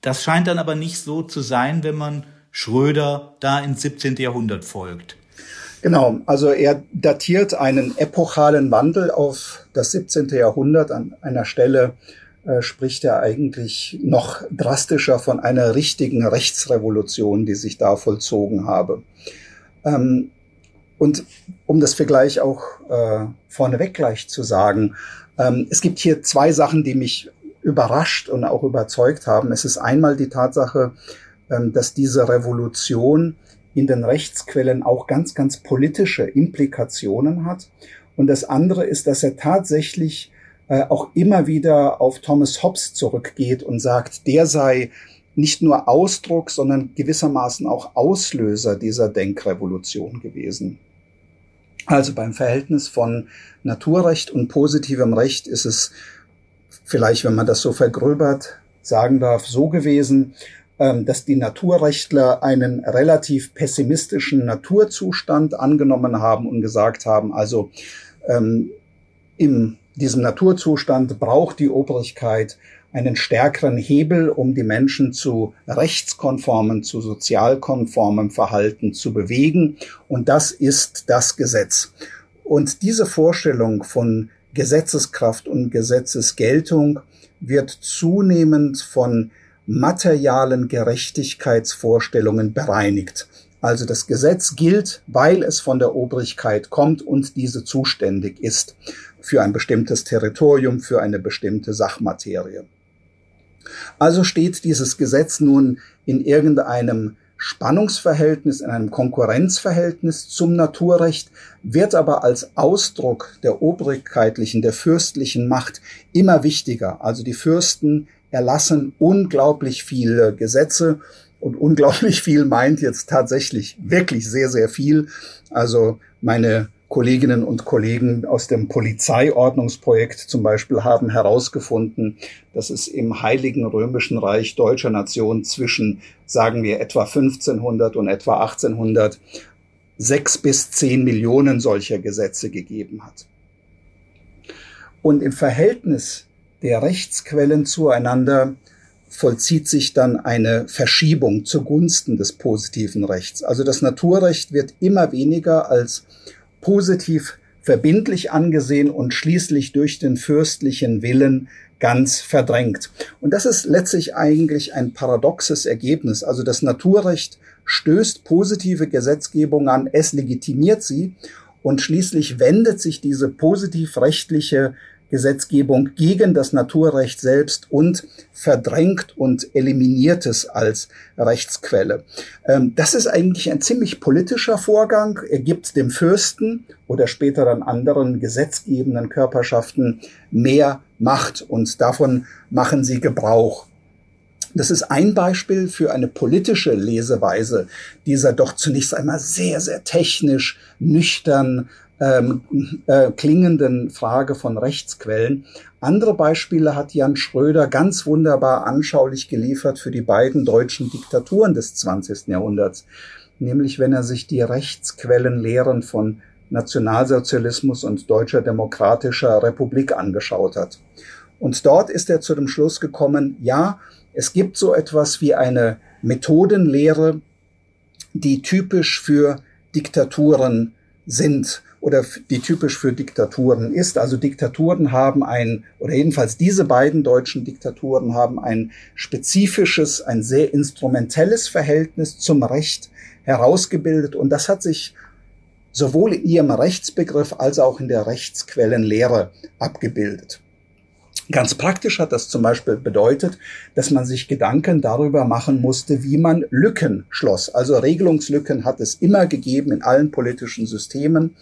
Das scheint dann aber nicht so zu sein, wenn man Schröder da ins 17. Jahrhundert folgt. Genau, also er datiert einen epochalen Wandel auf das 17. Jahrhundert. An einer Stelle äh, spricht er eigentlich noch drastischer von einer richtigen Rechtsrevolution, die sich da vollzogen habe. Ähm, und um das Vergleich auch äh, vorneweg gleich zu sagen, ähm, es gibt hier zwei Sachen, die mich überrascht und auch überzeugt haben. Es ist einmal die Tatsache, ähm, dass diese Revolution in den Rechtsquellen auch ganz, ganz politische Implikationen hat. Und das andere ist, dass er tatsächlich äh, auch immer wieder auf Thomas Hobbes zurückgeht und sagt, der sei nicht nur Ausdruck, sondern gewissermaßen auch Auslöser dieser Denkrevolution gewesen. Also beim Verhältnis von Naturrecht und positivem Recht ist es vielleicht, wenn man das so vergröbert sagen darf, so gewesen, ähm, dass die Naturrechtler einen relativ pessimistischen Naturzustand angenommen haben und gesagt haben, also ähm, in diesem Naturzustand braucht die Obrigkeit einen stärkeren Hebel, um die Menschen zu rechtskonformen, zu sozialkonformem Verhalten zu bewegen. Und das ist das Gesetz. Und diese Vorstellung von Gesetzeskraft und Gesetzesgeltung wird zunehmend von materialen Gerechtigkeitsvorstellungen bereinigt. Also das Gesetz gilt, weil es von der Obrigkeit kommt und diese zuständig ist für ein bestimmtes Territorium, für eine bestimmte Sachmaterie. Also steht dieses Gesetz nun in irgendeinem Spannungsverhältnis, in einem Konkurrenzverhältnis zum Naturrecht, wird aber als Ausdruck der obrigkeitlichen, der fürstlichen Macht immer wichtiger. Also die Fürsten erlassen unglaublich viele Gesetze und unglaublich viel meint jetzt tatsächlich wirklich sehr, sehr viel. Also meine Kolleginnen und Kollegen aus dem Polizeiordnungsprojekt zum Beispiel haben herausgefunden, dass es im Heiligen Römischen Reich deutscher Nation zwischen, sagen wir, etwa 1500 und etwa 1800 sechs bis zehn Millionen solcher Gesetze gegeben hat. Und im Verhältnis der Rechtsquellen zueinander vollzieht sich dann eine Verschiebung zugunsten des positiven Rechts. Also das Naturrecht wird immer weniger als positiv verbindlich angesehen und schließlich durch den fürstlichen Willen ganz verdrängt. Und das ist letztlich eigentlich ein paradoxes Ergebnis. Also das Naturrecht stößt positive Gesetzgebung an, es legitimiert sie und schließlich wendet sich diese positiv rechtliche Gesetzgebung gegen das Naturrecht selbst und verdrängt und eliminiert es als Rechtsquelle. Ähm, das ist eigentlich ein ziemlich politischer Vorgang. Er gibt dem Fürsten oder später dann anderen gesetzgebenden Körperschaften mehr Macht und davon machen sie Gebrauch. Das ist ein Beispiel für eine politische Leseweise dieser doch zunächst einmal sehr, sehr technisch, nüchtern, ähm, äh, klingenden Frage von Rechtsquellen. Andere Beispiele hat Jan Schröder ganz wunderbar anschaulich geliefert für die beiden deutschen Diktaturen des 20. Jahrhunderts, nämlich wenn er sich die Rechtsquellenlehren von Nationalsozialismus und Deutscher Demokratischer Republik angeschaut hat. Und dort ist er zu dem Schluss gekommen, ja, es gibt so etwas wie eine Methodenlehre, die typisch für Diktaturen sind oder die typisch für Diktaturen ist. Also Diktaturen haben ein, oder jedenfalls diese beiden deutschen Diktaturen haben ein spezifisches, ein sehr instrumentelles Verhältnis zum Recht herausgebildet und das hat sich sowohl in ihrem Rechtsbegriff als auch in der Rechtsquellenlehre abgebildet. Ganz praktisch hat das zum Beispiel bedeutet, dass man sich Gedanken darüber machen musste, wie man Lücken schloss. Also Regelungslücken hat es immer gegeben in allen politischen Systemen,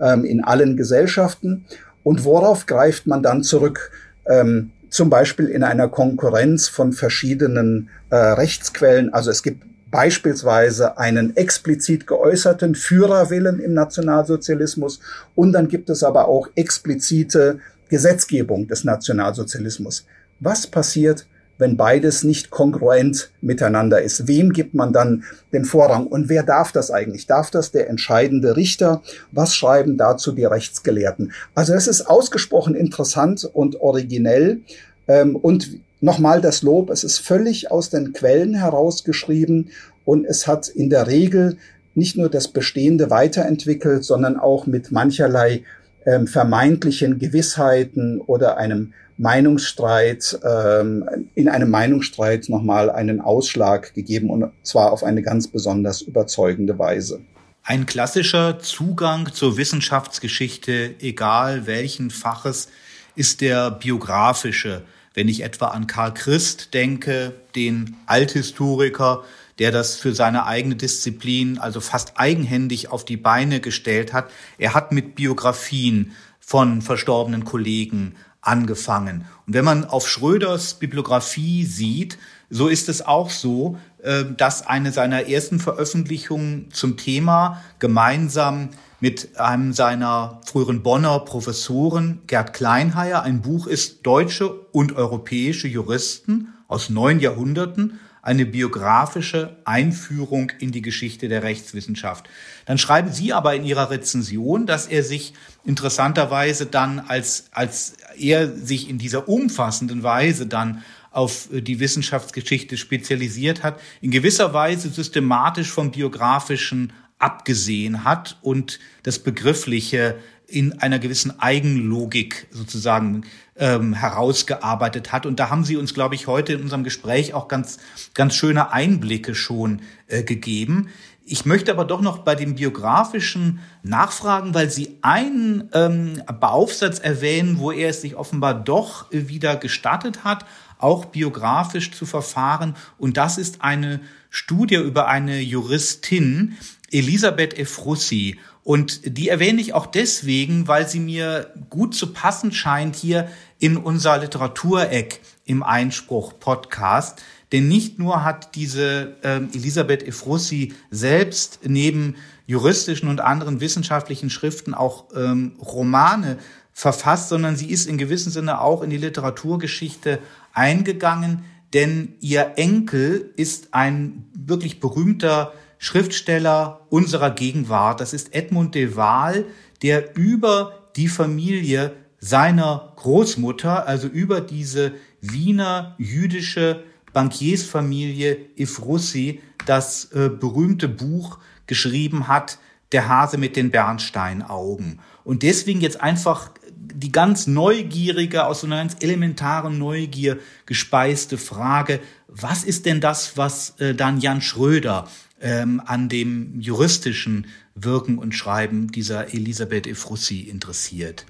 ähm, in allen Gesellschaften. Und worauf greift man dann zurück? Ähm, zum Beispiel in einer Konkurrenz von verschiedenen äh, Rechtsquellen. Also es gibt beispielsweise einen explizit geäußerten Führerwillen im Nationalsozialismus und dann gibt es aber auch explizite Gesetzgebung des Nationalsozialismus. Was passiert, wenn beides nicht kongruent miteinander ist? Wem gibt man dann den Vorrang? Und wer darf das eigentlich? Darf das der entscheidende Richter? Was schreiben dazu die Rechtsgelehrten? Also es ist ausgesprochen interessant und originell. Ähm, und nochmal das Lob, es ist völlig aus den Quellen herausgeschrieben und es hat in der Regel nicht nur das Bestehende weiterentwickelt, sondern auch mit mancherlei ähm, vermeintlichen Gewissheiten oder einem Meinungsstreit, ähm, in einem Meinungsstreit nochmal einen Ausschlag gegeben und zwar auf eine ganz besonders überzeugende Weise. Ein klassischer Zugang zur Wissenschaftsgeschichte, egal welchen Faches, ist der biografische. Wenn ich etwa an Karl Christ denke, den Althistoriker, der das für seine eigene Disziplin also fast eigenhändig auf die Beine gestellt hat. Er hat mit Biografien von verstorbenen Kollegen angefangen. Und wenn man auf Schröders Bibliografie sieht, so ist es auch so, äh, dass eine seiner ersten Veröffentlichungen zum Thema gemeinsam mit einem seiner früheren Bonner Professoren, Gerd Kleinheier, ein Buch ist Deutsche und europäische Juristen aus neun Jahrhunderten, eine biografische Einführung in die Geschichte der Rechtswissenschaft. Dann schreiben Sie aber in Ihrer Rezension, dass er sich interessanterweise dann, als, als er sich in dieser umfassenden Weise dann auf die Wissenschaftsgeschichte spezialisiert hat, in gewisser Weise systematisch vom biografischen abgesehen hat und das Begriffliche in einer gewissen Eigenlogik sozusagen ähm, herausgearbeitet hat. Und da haben Sie uns, glaube ich, heute in unserem Gespräch auch ganz, ganz schöne Einblicke schon äh, gegeben. Ich möchte aber doch noch bei dem biografischen nachfragen, weil Sie einen ähm, Beaufsatz erwähnen, wo er es sich offenbar doch wieder gestattet hat, auch biografisch zu verfahren. Und das ist eine Studie über eine Juristin, Elisabeth Efrussi. Und die erwähne ich auch deswegen, weil sie mir gut zu passen scheint hier in unser Literatureck im Einspruch-Podcast. Denn nicht nur hat diese äh, Elisabeth Efrussi selbst neben juristischen und anderen wissenschaftlichen Schriften auch ähm, Romane verfasst, sondern sie ist in gewissem Sinne auch in die Literaturgeschichte eingegangen, denn ihr Enkel ist ein wirklich berühmter Schriftsteller unserer Gegenwart. Das ist Edmund de Waal, der über die Familie seiner Großmutter, also über diese Wiener jüdische Bankiersfamilie Ifrussi, das äh, berühmte Buch geschrieben hat, Der Hase mit den Bernsteinaugen. Und deswegen jetzt einfach die ganz neugierige, aus so einer ganz elementaren Neugier gespeiste Frage, was ist denn das, was äh, dann Jan Schröder ähm, an dem juristischen Wirken und Schreiben dieser Elisabeth Efrussi interessiert?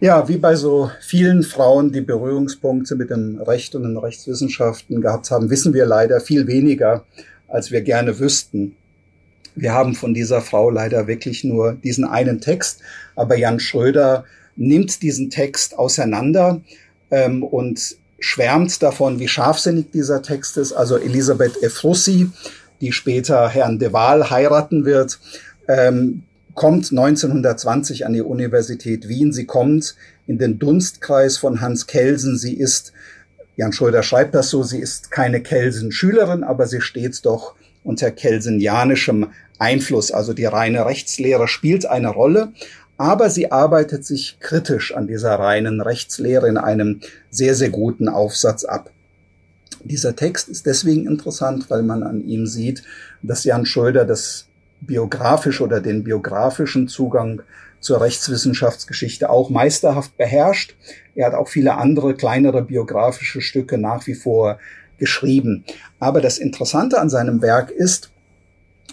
Ja, wie bei so vielen Frauen, die Berührungspunkte mit dem Recht und den Rechtswissenschaften gehabt haben, wissen wir leider viel weniger, als wir gerne wüssten. Wir haben von dieser Frau leider wirklich nur diesen einen Text, aber Jan Schröder nimmt diesen Text auseinander ähm, und schwärmt davon, wie scharfsinnig dieser Text ist. Also Elisabeth Efrussi, die später Herrn de Waal heiraten wird, ähm, kommt 1920 an die Universität Wien. Sie kommt in den Dunstkreis von Hans Kelsen. Sie ist, Jan Schröder schreibt das so, sie ist keine Kelsen-Schülerin, aber sie steht doch unter kelsenjanischem Einfluss. Also die reine Rechtslehre spielt eine Rolle. Aber sie arbeitet sich kritisch an dieser reinen Rechtslehre in einem sehr, sehr guten Aufsatz ab. Dieser Text ist deswegen interessant, weil man an ihm sieht, dass Jan Schröder das biografische oder den biografischen Zugang zur Rechtswissenschaftsgeschichte auch meisterhaft beherrscht. Er hat auch viele andere kleinere biografische Stücke nach wie vor geschrieben. Aber das Interessante an seinem Werk ist,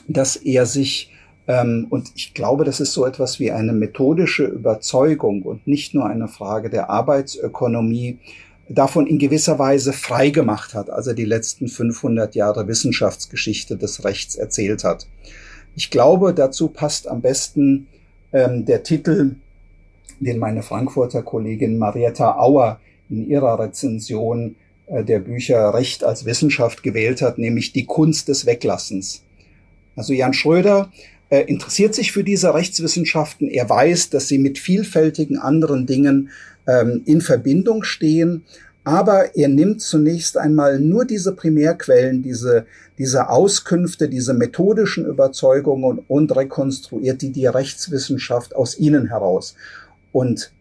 dass er sich ähm, und ich glaube, das ist so etwas wie eine methodische Überzeugung und nicht nur eine Frage der Arbeitsökonomie davon in gewisser Weise frei gemacht hat, als er die letzten 500 Jahre Wissenschaftsgeschichte des Rechts erzählt hat. Ich glaube, dazu passt am besten ähm, der Titel, den meine Frankfurter Kollegin Marietta Auer in ihrer Rezension äh, der Bücher Recht als Wissenschaft gewählt hat, nämlich die Kunst des Weglassens. Also Jan Schröder er interessiert sich für diese Rechtswissenschaften. Er weiß, dass sie mit vielfältigen anderen Dingen ähm, in Verbindung stehen. Aber er nimmt zunächst einmal nur diese Primärquellen, diese, diese Auskünfte, diese methodischen Überzeugungen und rekonstruiert die, die Rechtswissenschaft aus ihnen heraus. Und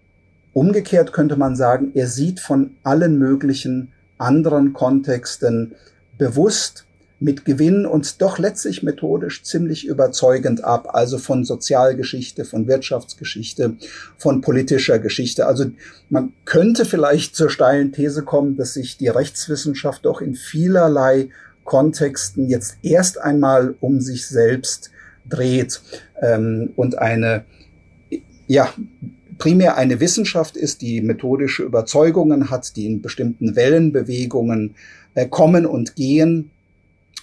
umgekehrt könnte man sagen, er sieht von allen möglichen anderen Kontexten bewusst mit Gewinn und doch letztlich methodisch ziemlich überzeugend ab. Also von Sozialgeschichte, von Wirtschaftsgeschichte, von politischer Geschichte. Also man könnte vielleicht zur steilen These kommen, dass sich die Rechtswissenschaft doch in vielerlei Kontexten jetzt erst einmal um sich selbst dreht ähm, und eine, ja, primär eine Wissenschaft ist, die methodische Überzeugungen hat, die in bestimmten Wellenbewegungen äh, kommen und gehen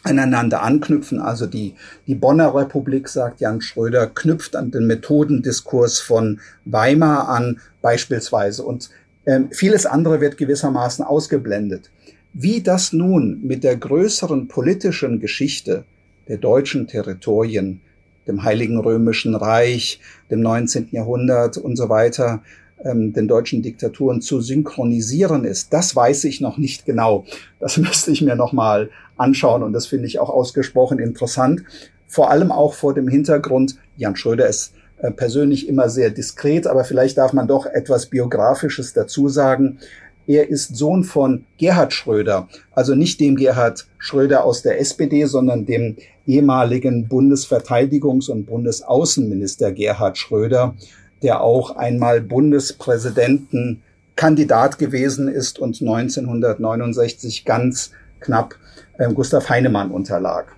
aneinander anknüpfen. Also die, die Bonner Republik, sagt Jan Schröder, knüpft an den Methodendiskurs von Weimar an beispielsweise. Und ähm, vieles andere wird gewissermaßen ausgeblendet. Wie das nun mit der größeren politischen Geschichte der deutschen Territorien, dem Heiligen Römischen Reich, dem 19. Jahrhundert und so weiter ähm, den deutschen Diktaturen zu synchronisieren ist, das weiß ich noch nicht genau. Das müsste ich mir noch mal anschauen und das finde ich auch ausgesprochen interessant. Vor allem auch vor dem Hintergrund, Jan Schröder ist äh, persönlich immer sehr diskret, aber vielleicht darf man doch etwas Biografisches dazu sagen. Er ist Sohn von Gerhard Schröder, also nicht dem Gerhard Schröder aus der SPD, sondern dem ehemaligen Bundesverteidigungs- und Bundesaußenminister Gerhard Schröder, der auch einmal Bundespräsidentenkandidat gewesen ist und 1969 ganz knapp äh, Gustav Heinemann unterlag.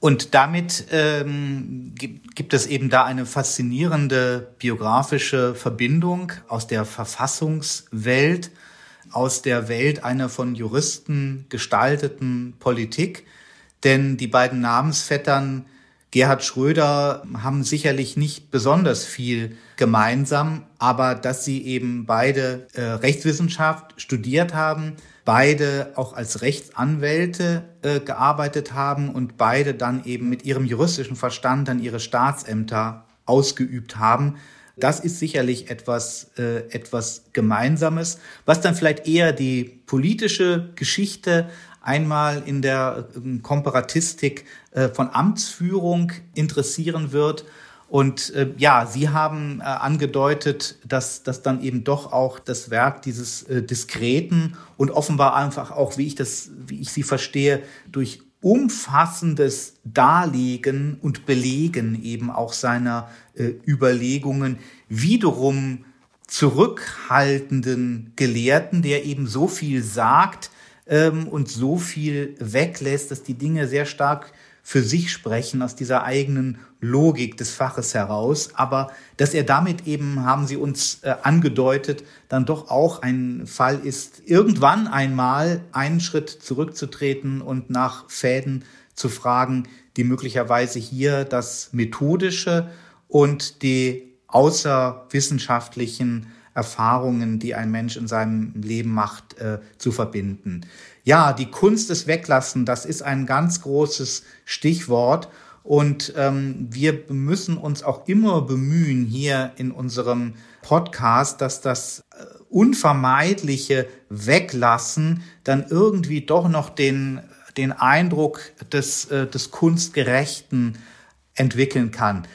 Und damit ähm, gibt es eben da eine faszinierende biografische Verbindung aus der Verfassungswelt, aus der Welt einer von Juristen gestalteten Politik. Denn die beiden Namensvettern Gerhard Schröder haben sicherlich nicht besonders viel gemeinsam, aber dass sie eben beide äh, Rechtswissenschaft studiert haben, beide auch als Rechtsanwälte äh, gearbeitet haben und beide dann eben mit ihrem juristischen Verstand dann ihre Staatsämter ausgeübt haben. Das ist sicherlich etwas, äh, etwas Gemeinsames, was dann vielleicht eher die politische Geschichte einmal in der äh, Komparatistik äh, von Amtsführung interessieren wird. Und äh, ja, Sie haben äh, angedeutet, dass das dann eben doch auch das Werk dieses äh, diskreten und offenbar einfach auch, wie ich das, wie ich Sie verstehe, durch umfassendes Darlegen und Belegen eben auch seiner äh, Überlegungen wiederum zurückhaltenden Gelehrten, der eben so viel sagt ähm, und so viel weglässt, dass die Dinge sehr stark für sich sprechen aus dieser eigenen Logik des Faches heraus, aber dass er damit eben, haben Sie uns äh, angedeutet, dann doch auch ein Fall ist, irgendwann einmal einen Schritt zurückzutreten und nach Fäden zu fragen, die möglicherweise hier das Methodische und die außerwissenschaftlichen Erfahrungen, die ein Mensch in seinem Leben macht, äh, zu verbinden. Ja, die Kunst des Weglassen, das ist ein ganz großes Stichwort. Und ähm, wir müssen uns auch immer bemühen hier in unserem Podcast, dass das äh, unvermeidliche Weglassen dann irgendwie doch noch den, den Eindruck des, äh, des Kunstgerechten entwickeln kann.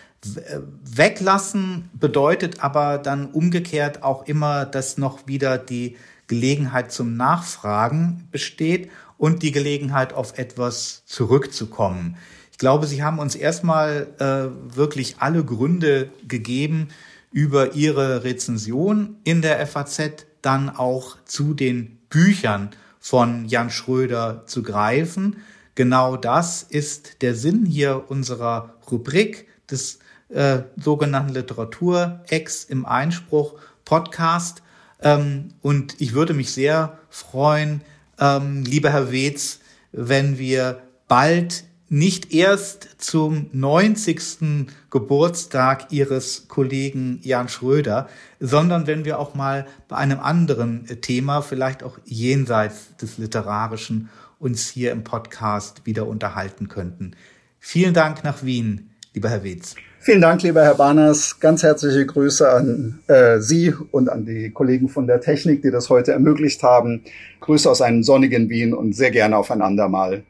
Weglassen bedeutet aber dann umgekehrt auch immer, dass noch wieder die Gelegenheit zum Nachfragen besteht und die Gelegenheit auf etwas zurückzukommen. Ich glaube, Sie haben uns erstmal äh, wirklich alle Gründe gegeben, über Ihre Rezension in der FAZ dann auch zu den Büchern von Jan Schröder zu greifen. Genau das ist der Sinn hier unserer Rubrik des äh, sogenannten Literatur-Ex im Einspruch Podcast. Ähm, und ich würde mich sehr freuen, ähm, lieber Herr Wetz, wenn wir bald nicht erst zum 90. Geburtstag Ihres Kollegen Jan Schröder, sondern wenn wir auch mal bei einem anderen Thema, vielleicht auch jenseits des Literarischen, uns hier im Podcast wieder unterhalten könnten. Vielen Dank nach Wien, lieber Herr Wetz. Vielen Dank, lieber Herr Barners. Ganz herzliche Grüße an äh, Sie und an die Kollegen von der Technik, die das heute ermöglicht haben. Grüße aus einem sonnigen Wien und sehr gerne auf ein andermal.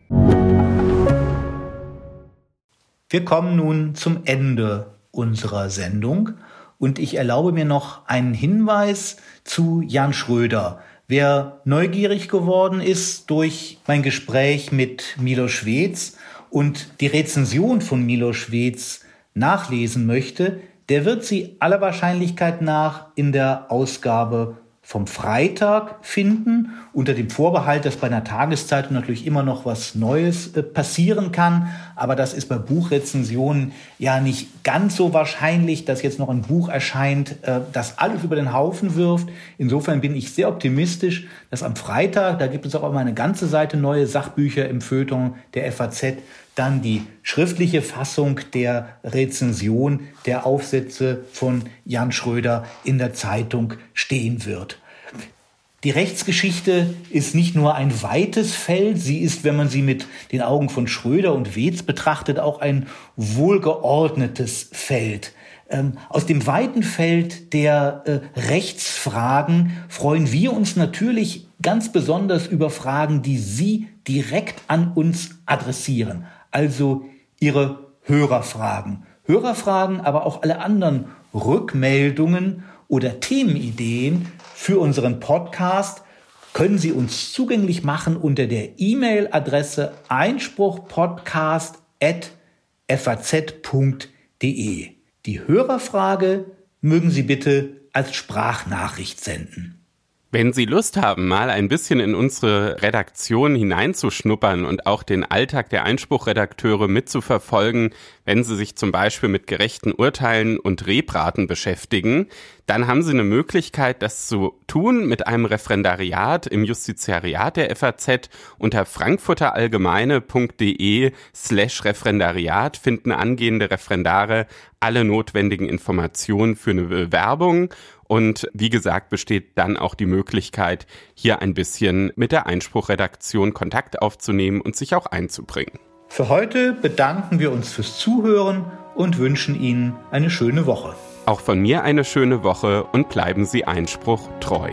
Wir kommen nun zum Ende unserer Sendung und ich erlaube mir noch einen Hinweis zu Jan Schröder. Wer neugierig geworden ist durch mein Gespräch mit Milo Schwetz und die Rezension von Milo Schwetz nachlesen möchte, der wird sie aller Wahrscheinlichkeit nach in der Ausgabe vom Freitag finden, unter dem Vorbehalt, dass bei einer Tageszeitung natürlich immer noch was Neues äh, passieren kann. Aber das ist bei Buchrezensionen ja nicht ganz so wahrscheinlich, dass jetzt noch ein Buch erscheint, äh, das alles über den Haufen wirft. Insofern bin ich sehr optimistisch, dass am Freitag, da gibt es auch immer eine ganze Seite neue Sachbücher im Feuilleton der FAZ, dann die schriftliche Fassung der Rezension der Aufsätze von Jan Schröder in der Zeitung stehen wird. Die Rechtsgeschichte ist nicht nur ein weites Feld, sie ist, wenn man sie mit den Augen von Schröder und Wetz betrachtet, auch ein wohlgeordnetes Feld. Ähm, aus dem weiten Feld der äh, Rechtsfragen freuen wir uns natürlich ganz besonders über Fragen, die Sie direkt an uns adressieren also Ihre Hörerfragen. Hörerfragen, aber auch alle anderen Rückmeldungen oder Themenideen für unseren Podcast können Sie uns zugänglich machen unter der E-Mail-Adresse einspruchpodcast.faz.de. Die Hörerfrage mögen Sie bitte als Sprachnachricht senden. Wenn Sie Lust haben, mal ein bisschen in unsere Redaktion hineinzuschnuppern und auch den Alltag der Einspruchredakteure mitzuverfolgen, wenn Sie sich zum Beispiel mit gerechten Urteilen und Rebraten beschäftigen, dann haben Sie eine Möglichkeit, das zu tun mit einem Referendariat im Justiziariat der FAZ unter frankfurterallgemeine.de slash Referendariat finden angehende Referendare alle notwendigen Informationen für eine Bewerbung und wie gesagt, besteht dann auch die Möglichkeit, hier ein bisschen mit der Einspruchredaktion Kontakt aufzunehmen und sich auch einzubringen. Für heute bedanken wir uns fürs Zuhören und wünschen Ihnen eine schöne Woche. Auch von mir eine schöne Woche und bleiben Sie Einspruch treu.